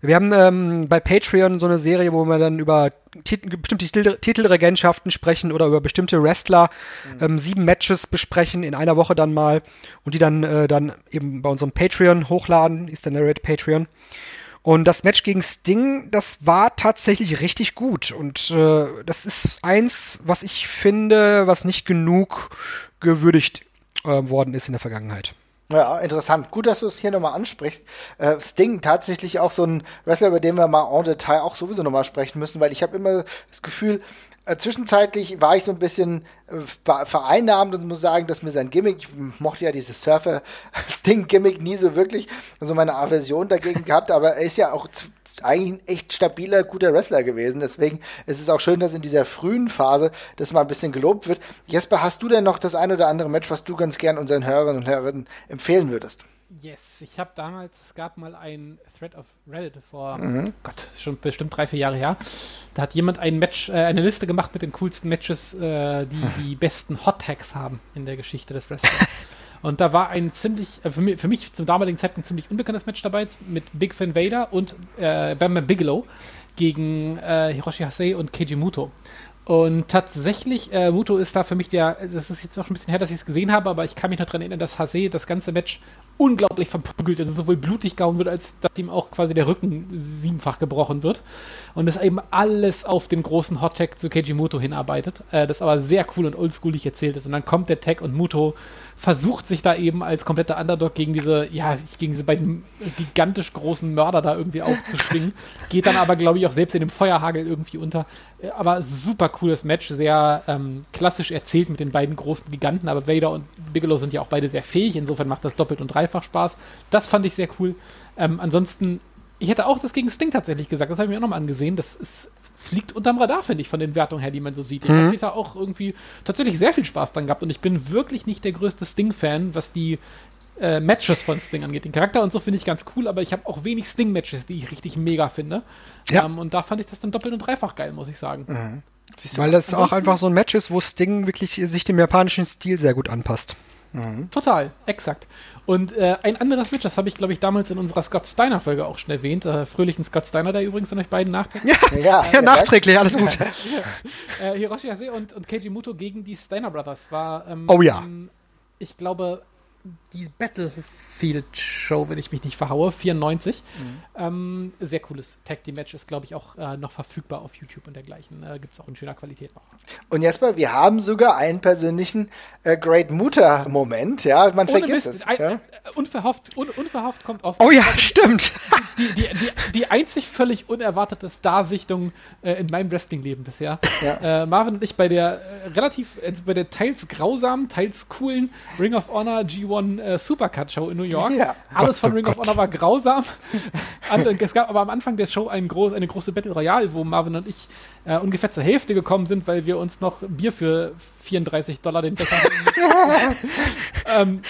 Wir haben ähm, bei Patreon so eine Serie, wo wir dann über Tit bestimmte Titel Titelregentschaften sprechen oder über bestimmte Wrestler mhm. ähm, sieben Matches besprechen in einer Woche dann mal und die dann äh, dann eben bei unserem Patreon hochladen, ist der Narrate Patreon. Und das Match gegen Sting, das war tatsächlich richtig gut. Und äh, das ist eins, was ich finde, was nicht genug gewürdigt äh, worden ist in der Vergangenheit. Ja, interessant. Gut, dass du es hier nochmal ansprichst. Äh, Sting tatsächlich auch so ein Wrestler, über den wir mal en Detail auch sowieso nochmal sprechen müssen, weil ich habe immer das Gefühl, äh, zwischenzeitlich war ich so ein bisschen äh, vereinnahmt und muss sagen, dass mir sein Gimmick, ich mochte ja dieses Surfer-Sting-Gimmick nie so wirklich, also meine Aversion dagegen gehabt, aber er ist ja auch eigentlich ein echt stabiler, guter Wrestler gewesen. Deswegen ist es auch schön, dass in dieser frühen Phase das mal ein bisschen gelobt wird. Jesper, hast du denn noch das ein oder andere Match, was du ganz gern unseren Hörerinnen und Hörern empfehlen würdest? Yes, ich habe damals, es gab mal ein Thread of Reddit vor, mhm. Gott, schon bestimmt drei, vier Jahre her. Da hat jemand ein Match, äh, eine Liste gemacht mit den coolsten Matches, äh, die *laughs* die besten Hot Tags haben in der Geschichte des Wrestlings. Und da war ein ziemlich, äh, für, mich, für mich zum damaligen Zeitpunkt ziemlich unbekanntes Match dabei mit Big Finn Vader und äh, Bam Bam Bigelow gegen äh, Hiroshi Hase und Keiji Muto. Und tatsächlich, äh, Muto ist da für mich der, das ist jetzt noch ein bisschen her, dass ich es gesehen habe, aber ich kann mich noch daran erinnern, dass Hase das ganze Match unglaublich verprügelt, also sowohl blutig gehauen wird, als dass ihm auch quasi der Rücken siebenfach gebrochen wird. Und das eben alles auf den großen Hot Tag zu Keiji Muto hinarbeitet, äh, das aber sehr cool und oldschoolig erzählt ist. Und dann kommt der Tag und Muto versucht sich da eben als kompletter Underdog gegen diese, ja, gegen diese beiden gigantisch großen Mörder da irgendwie aufzuschwingen. *laughs* Geht dann aber, glaube ich, auch selbst in dem Feuerhagel irgendwie unter. Aber super cooles Match, sehr ähm, klassisch erzählt mit den beiden großen Giganten. Aber Vader und Bigelow sind ja auch beide sehr fähig. Insofern macht das doppelt und dreifach Spaß. Das fand ich sehr cool. Ähm, ansonsten, ich hätte auch das gegen Sting tatsächlich gesagt. Das habe ich mir auch nochmal angesehen. Das ist fliegt unterm Radar, finde ich, von den Wertungen her, die man so sieht. Ich mhm. habe da auch irgendwie tatsächlich sehr viel Spaß dran gehabt und ich bin wirklich nicht der größte Sting-Fan, was die äh, Matches von Sting angeht. Den Charakter und so finde ich ganz cool, aber ich habe auch wenig Sting-Matches, die ich richtig mega finde. Ja. Ähm, und da fand ich das dann doppelt und dreifach geil, muss ich sagen. Mhm. Weil das auch einfach so ein Match ist, wo Sting wirklich sich dem japanischen Stil sehr gut anpasst. Mhm. Total, exakt. Und äh, ein anderes Match, das habe ich, glaube ich, damals in unserer Scott Steiner-Folge auch schon erwähnt. Äh, fröhlichen Scott Steiner, der übrigens an euch beiden nachträglich. Ja, ja, ja nachträglich, alles gut. *laughs* äh, Hiroshi Hase und, und Keiji Muto gegen die Steiner Brothers war. Ähm, oh ja. Ich glaube, die Battlefield Show, wenn ich mich nicht verhaue, 94. Mhm. Ähm, sehr cooles Tag Team Match ist, glaube ich, auch äh, noch verfügbar auf YouTube und dergleichen. Äh, Gibt es auch in schöner Qualität noch. Und Jesper, wir haben sogar einen persönlichen äh, Great Mutter Moment, ja, man Ohne vergisst Mist, es. Ein, ja? Äh, unverhofft, un, unverhofft kommt auf. Oh ja, stimmt. Die, die, die, die, einzig völlig unerwartete Starsichtung äh, in meinem Wrestling-Leben bisher. Ja. Äh, Marvin und ich bei der relativ, bei der teils grausamen, teils coolen Ring of Honor G1 Äh, Supercut Show in New York. Ja. Alles Gott, von oh Ring Gott. of Honor war grausam. *laughs* es gab aber am Anfang der Show ein groß, eine große Battle Royale, wo Marvin und ich äh, ungefähr zur Hälfte gekommen sind, weil wir uns noch Bier für 34 Dollar den Becher *laughs* ähm,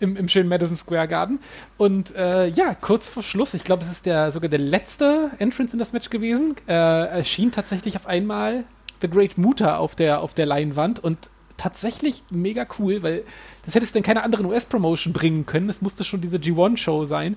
im, im, schönen Madison Square Garden. Und äh, ja, kurz vor Schluss, ich glaube, es ist der sogar der letzte Entrance in das Match gewesen, äh, erschien tatsächlich auf einmal The Great Muta auf der, auf der Leinwand und tatsächlich mega cool, weil das hättest du in keiner anderen US-Promotion bringen können. Das musste schon diese G1-Show sein.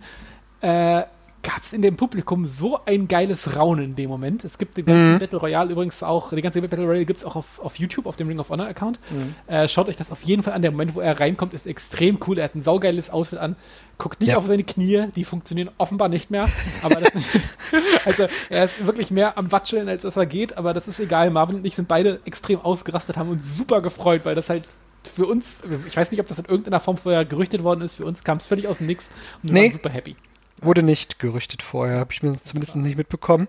Äh, gab es in dem Publikum so ein geiles Raunen in dem Moment. Es gibt den ganzen mhm. Battle Royale übrigens auch, die ganze Battle Royale gibt es auch auf, auf YouTube, auf dem Ring of Honor Account. Mhm. Äh, schaut euch das auf jeden Fall an. Der Moment, wo er reinkommt, ist extrem cool. Er hat ein saugeiles Outfit an. Guckt nicht ja. auf seine Knie, die funktionieren offenbar nicht mehr. Aber das, *laughs* also er ist wirklich mehr am Watscheln, als dass er geht, aber das ist egal. Marvin und ich sind beide extrem ausgerastet, haben uns super gefreut, weil das halt für uns, ich weiß nicht, ob das in irgendeiner Form vorher gerüchtet worden ist, für uns kam es völlig aus dem Nix und wir nee. waren super happy. Wurde nicht gerüchtet vorher, habe ich mir zumindest nicht mitbekommen.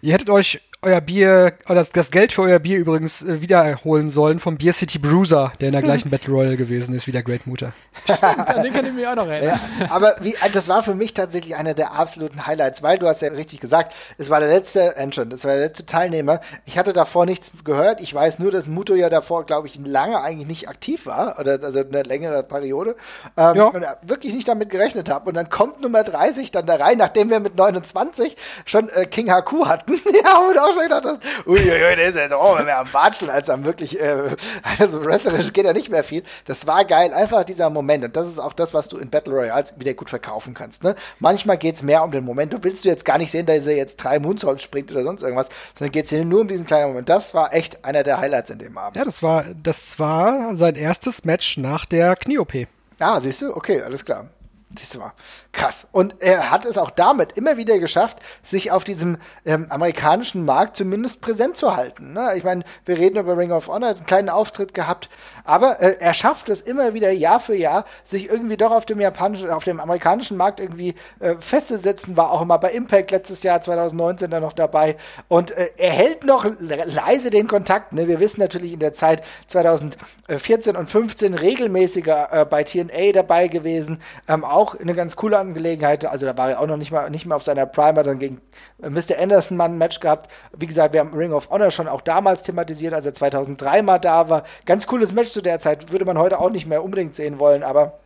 Ihr hättet euch euer Bier, das, das Geld für euer Bier übrigens äh, wiederholen sollen vom Beer City Bruiser, der in der gleichen *laughs* Battle Royale gewesen ist wie der Great Mutter. Stimmt, den kann ich mir auch noch erinnern. Ja, aber wie, also das war für mich tatsächlich einer der absoluten Highlights, weil du hast ja richtig gesagt, es war der letzte Entrant, es war der letzte Teilnehmer. Ich hatte davor nichts gehört. Ich weiß nur, dass Muto ja davor, glaube ich, lange eigentlich nicht aktiv war, oder also eine längere Periode. Ähm, ja. Und wirklich nicht damit gerechnet habe. Und dann kommt Nummer 30 dann da rein, nachdem wir mit 29 schon äh, King Haku hatten. *laughs* ja, und auch schon gedacht hast, uiuiui, der ist jetzt auch mehr am Watscheln als am wirklich, äh, also wrestlerisch geht ja nicht mehr viel. Das war geil, einfach dieser Moment. Und das ist auch das, was du in Battle Royals wieder gut verkaufen kannst. Ne? Manchmal geht es mehr um den Moment. Du willst du jetzt gar nicht sehen, dass er jetzt drei Moonsaults springt oder sonst irgendwas, sondern geht es nur um diesen kleinen Moment. Das war echt einer der Highlights in dem Abend. Ja, das war, das war sein erstes Match nach der Knie-OP. Ah, siehst du? Okay, alles klar. Siehst du mal. Krass. Und er hat es auch damit immer wieder geschafft, sich auf diesem ähm, amerikanischen Markt zumindest präsent zu halten. Ne? Ich meine, wir reden über Ring of Honor, einen kleinen Auftritt gehabt, aber äh, er schafft es immer wieder Jahr für Jahr, sich irgendwie doch auf dem japanischen, auf dem amerikanischen Markt irgendwie äh, festzusetzen. War auch immer bei Impact letztes Jahr 2019 dann noch dabei. Und äh, er hält noch leise den Kontakt. Ne? Wir wissen natürlich in der Zeit 2014 und 15 regelmäßiger äh, bei TNA dabei gewesen. Ähm, auch eine ganz coole Angelegenheit. Also da war er auch noch nicht mal nicht mehr auf seiner Primer, dann gegen äh, Mr. Anderson mal ein Match gehabt. Wie gesagt, wir haben Ring of Honor schon auch damals thematisiert, als er 2003 mal da war. Ganz cooles Match zu der Zeit, würde man heute auch nicht mehr unbedingt sehen wollen, aber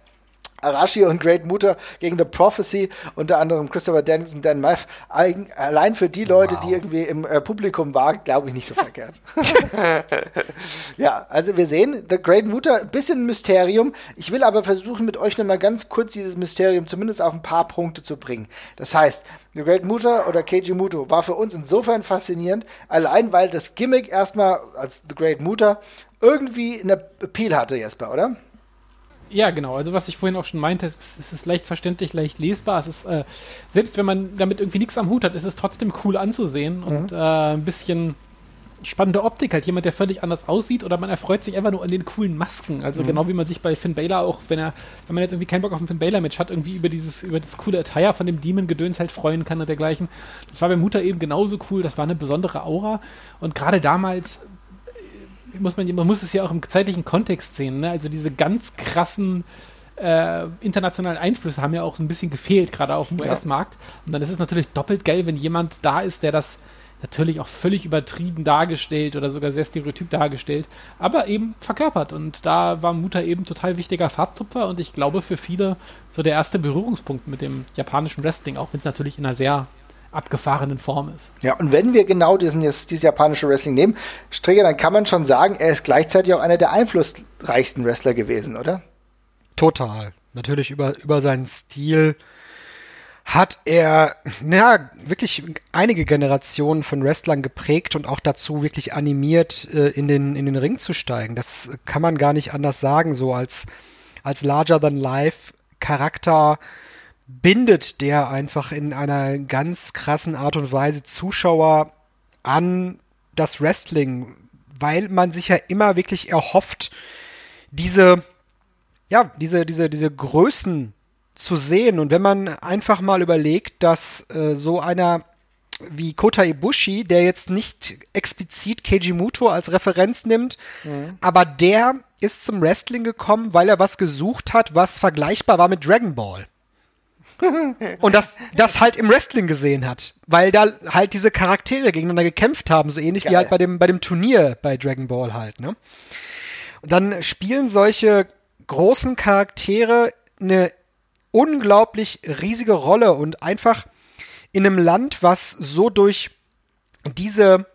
Arashi und Great Mutter gegen The Prophecy, unter anderem Christopher Dennison, Dan Math, allein für die Leute, wow. die irgendwie im äh, Publikum waren, glaube ich nicht so verkehrt. *laughs* ja, also wir sehen, The Great Mutter, bisschen Mysterium. Ich will aber versuchen, mit euch nochmal ganz kurz dieses Mysterium zumindest auf ein paar Punkte zu bringen. Das heißt, The Great Mutter oder Keiji Muto war für uns insofern faszinierend, allein weil das Gimmick erstmal als The Great Mutter irgendwie eine Appeal hatte, Jesper, oder? Ja, genau. Also was ich vorhin auch schon meinte, es, es ist leicht verständlich, leicht lesbar. Es ist, äh, selbst wenn man damit irgendwie nichts am Hut hat, ist es trotzdem cool anzusehen und mhm. äh, ein bisschen spannende Optik halt. Jemand, der völlig anders aussieht oder man erfreut sich einfach nur an den coolen Masken. Also mhm. genau wie man sich bei Finn Baylor auch, wenn er, wenn man jetzt irgendwie keinen Bock auf ein Finn Baylor Match hat, irgendwie über dieses, über das coole Attire von dem Demon-Gedöns halt freuen kann und dergleichen. Das war bei Mutter eben genauso cool. Das war eine besondere Aura und gerade damals muss man, man muss es ja auch im zeitlichen Kontext sehen. Ne? Also diese ganz krassen äh, internationalen Einflüsse haben ja auch ein bisschen gefehlt, gerade auf dem. US-Markt. Und dann ist es natürlich doppelt geil, wenn jemand da ist, der das natürlich auch völlig übertrieben dargestellt oder sogar sehr stereotyp dargestellt, aber eben verkörpert. Und da war Mutter eben total wichtiger Farbtupfer und ich glaube für viele so der erste Berührungspunkt mit dem japanischen Wrestling, auch wenn es natürlich in einer sehr abgefahrenen Form ist. Ja, und wenn wir genau diesen, dieses japanische Wrestling nehmen, Strigger, dann kann man schon sagen, er ist gleichzeitig auch einer der einflussreichsten Wrestler gewesen, oder? Total. Natürlich über, über seinen Stil hat er, naja, wirklich einige Generationen von Wrestlern geprägt und auch dazu wirklich animiert, äh, in, den, in den Ring zu steigen. Das kann man gar nicht anders sagen, so als, als Larger-than-Life-Charakter bindet der einfach in einer ganz krassen Art und Weise Zuschauer an das Wrestling, weil man sich ja immer wirklich erhofft, diese, ja, diese, diese, diese Größen zu sehen. Und wenn man einfach mal überlegt, dass äh, so einer wie Kota Ibushi, der jetzt nicht explizit Keiji Muto als Referenz nimmt, mhm. aber der ist zum Wrestling gekommen, weil er was gesucht hat, was vergleichbar war mit Dragon Ball *laughs* und das, das halt im Wrestling gesehen hat, weil da halt diese Charaktere gegeneinander gekämpft haben, so ähnlich Geil. wie halt bei dem, bei dem Turnier bei Dragon Ball halt, ne? Und dann spielen solche großen Charaktere eine unglaublich riesige Rolle und einfach in einem Land, was so durch diese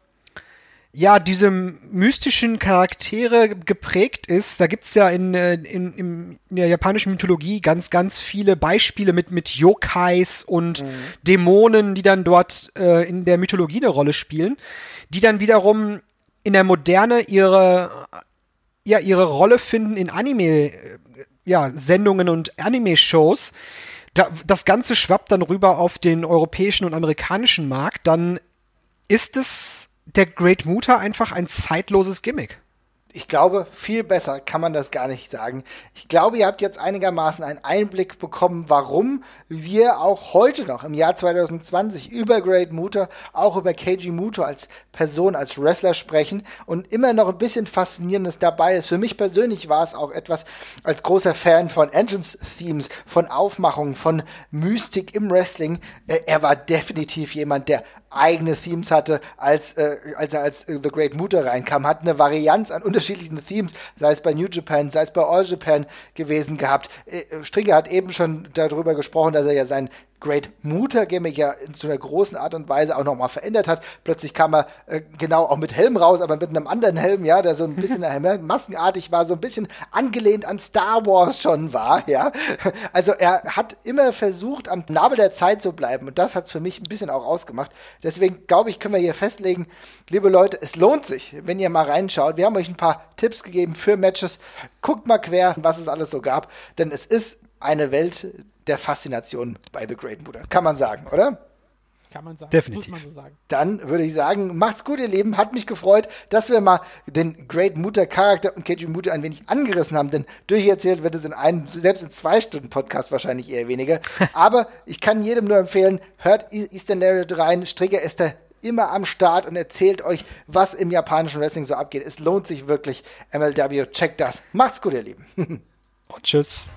ja, diese mystischen Charaktere geprägt ist. Da gibt's ja in, äh, in, in, der japanischen Mythologie ganz, ganz viele Beispiele mit, mit Yokais und mhm. Dämonen, die dann dort äh, in der Mythologie eine Rolle spielen, die dann wiederum in der Moderne ihre, ja, ihre Rolle finden in Anime, äh, ja, Sendungen und Anime-Shows. Da, das Ganze schwappt dann rüber auf den europäischen und amerikanischen Markt. Dann ist es der Great Muta einfach ein zeitloses Gimmick. Ich glaube, viel besser kann man das gar nicht sagen. Ich glaube, ihr habt jetzt einigermaßen einen Einblick bekommen, warum wir auch heute noch im Jahr 2020 über Great Muta, auch über Keiji Muto als Person, als Wrestler sprechen und immer noch ein bisschen Faszinierendes dabei ist. Für mich persönlich war es auch etwas als großer Fan von Entrance-Themes, von Aufmachungen, von Mystik im Wrestling. Äh, er war definitiv jemand, der eigene Themes hatte, als, äh, als er als äh, The Great Muta reinkam, hat eine Varianz an unterschiedlichen Themes, sei es bei New Japan, sei es bei All Japan gewesen gehabt. Äh, Strigger hat eben schon darüber gesprochen, dass er ja sein Great Muta Gimmick ja in so einer großen Art und Weise auch nochmal verändert hat. Plötzlich kam er äh, genau auch mit Helm raus, aber mit einem anderen Helm, ja, der so ein bisschen *laughs* maskenartig war, so ein bisschen angelehnt an Star Wars schon war, ja. Also er hat immer versucht, am Nabel der Zeit zu bleiben und das hat für mich ein bisschen auch ausgemacht. Deswegen glaube ich, können wir hier festlegen, liebe Leute, es lohnt sich, wenn ihr mal reinschaut. Wir haben euch ein paar Tipps gegeben für Matches. Guckt mal quer, was es alles so gab, denn es ist eine Welt der Faszination bei The Great Buddha. Kann man sagen, oder? Kann man sagen. Definitiv. Muss man so sagen. Dann würde ich sagen, macht's gut, ihr Lieben. Hat mich gefreut, dass wir mal den Great Mutter Charakter und Keiji Mutter ein wenig angerissen haben, denn durcherzählt wird es in einem, selbst in zwei Stunden Podcast wahrscheinlich eher weniger. *laughs* Aber ich kann jedem nur empfehlen, hört Eastern Lariat rein. Stricker ist da immer am Start und erzählt euch, was im japanischen Wrestling so abgeht. Es lohnt sich wirklich. MLW, checkt das. Macht's gut, ihr Lieben. *laughs* und tschüss.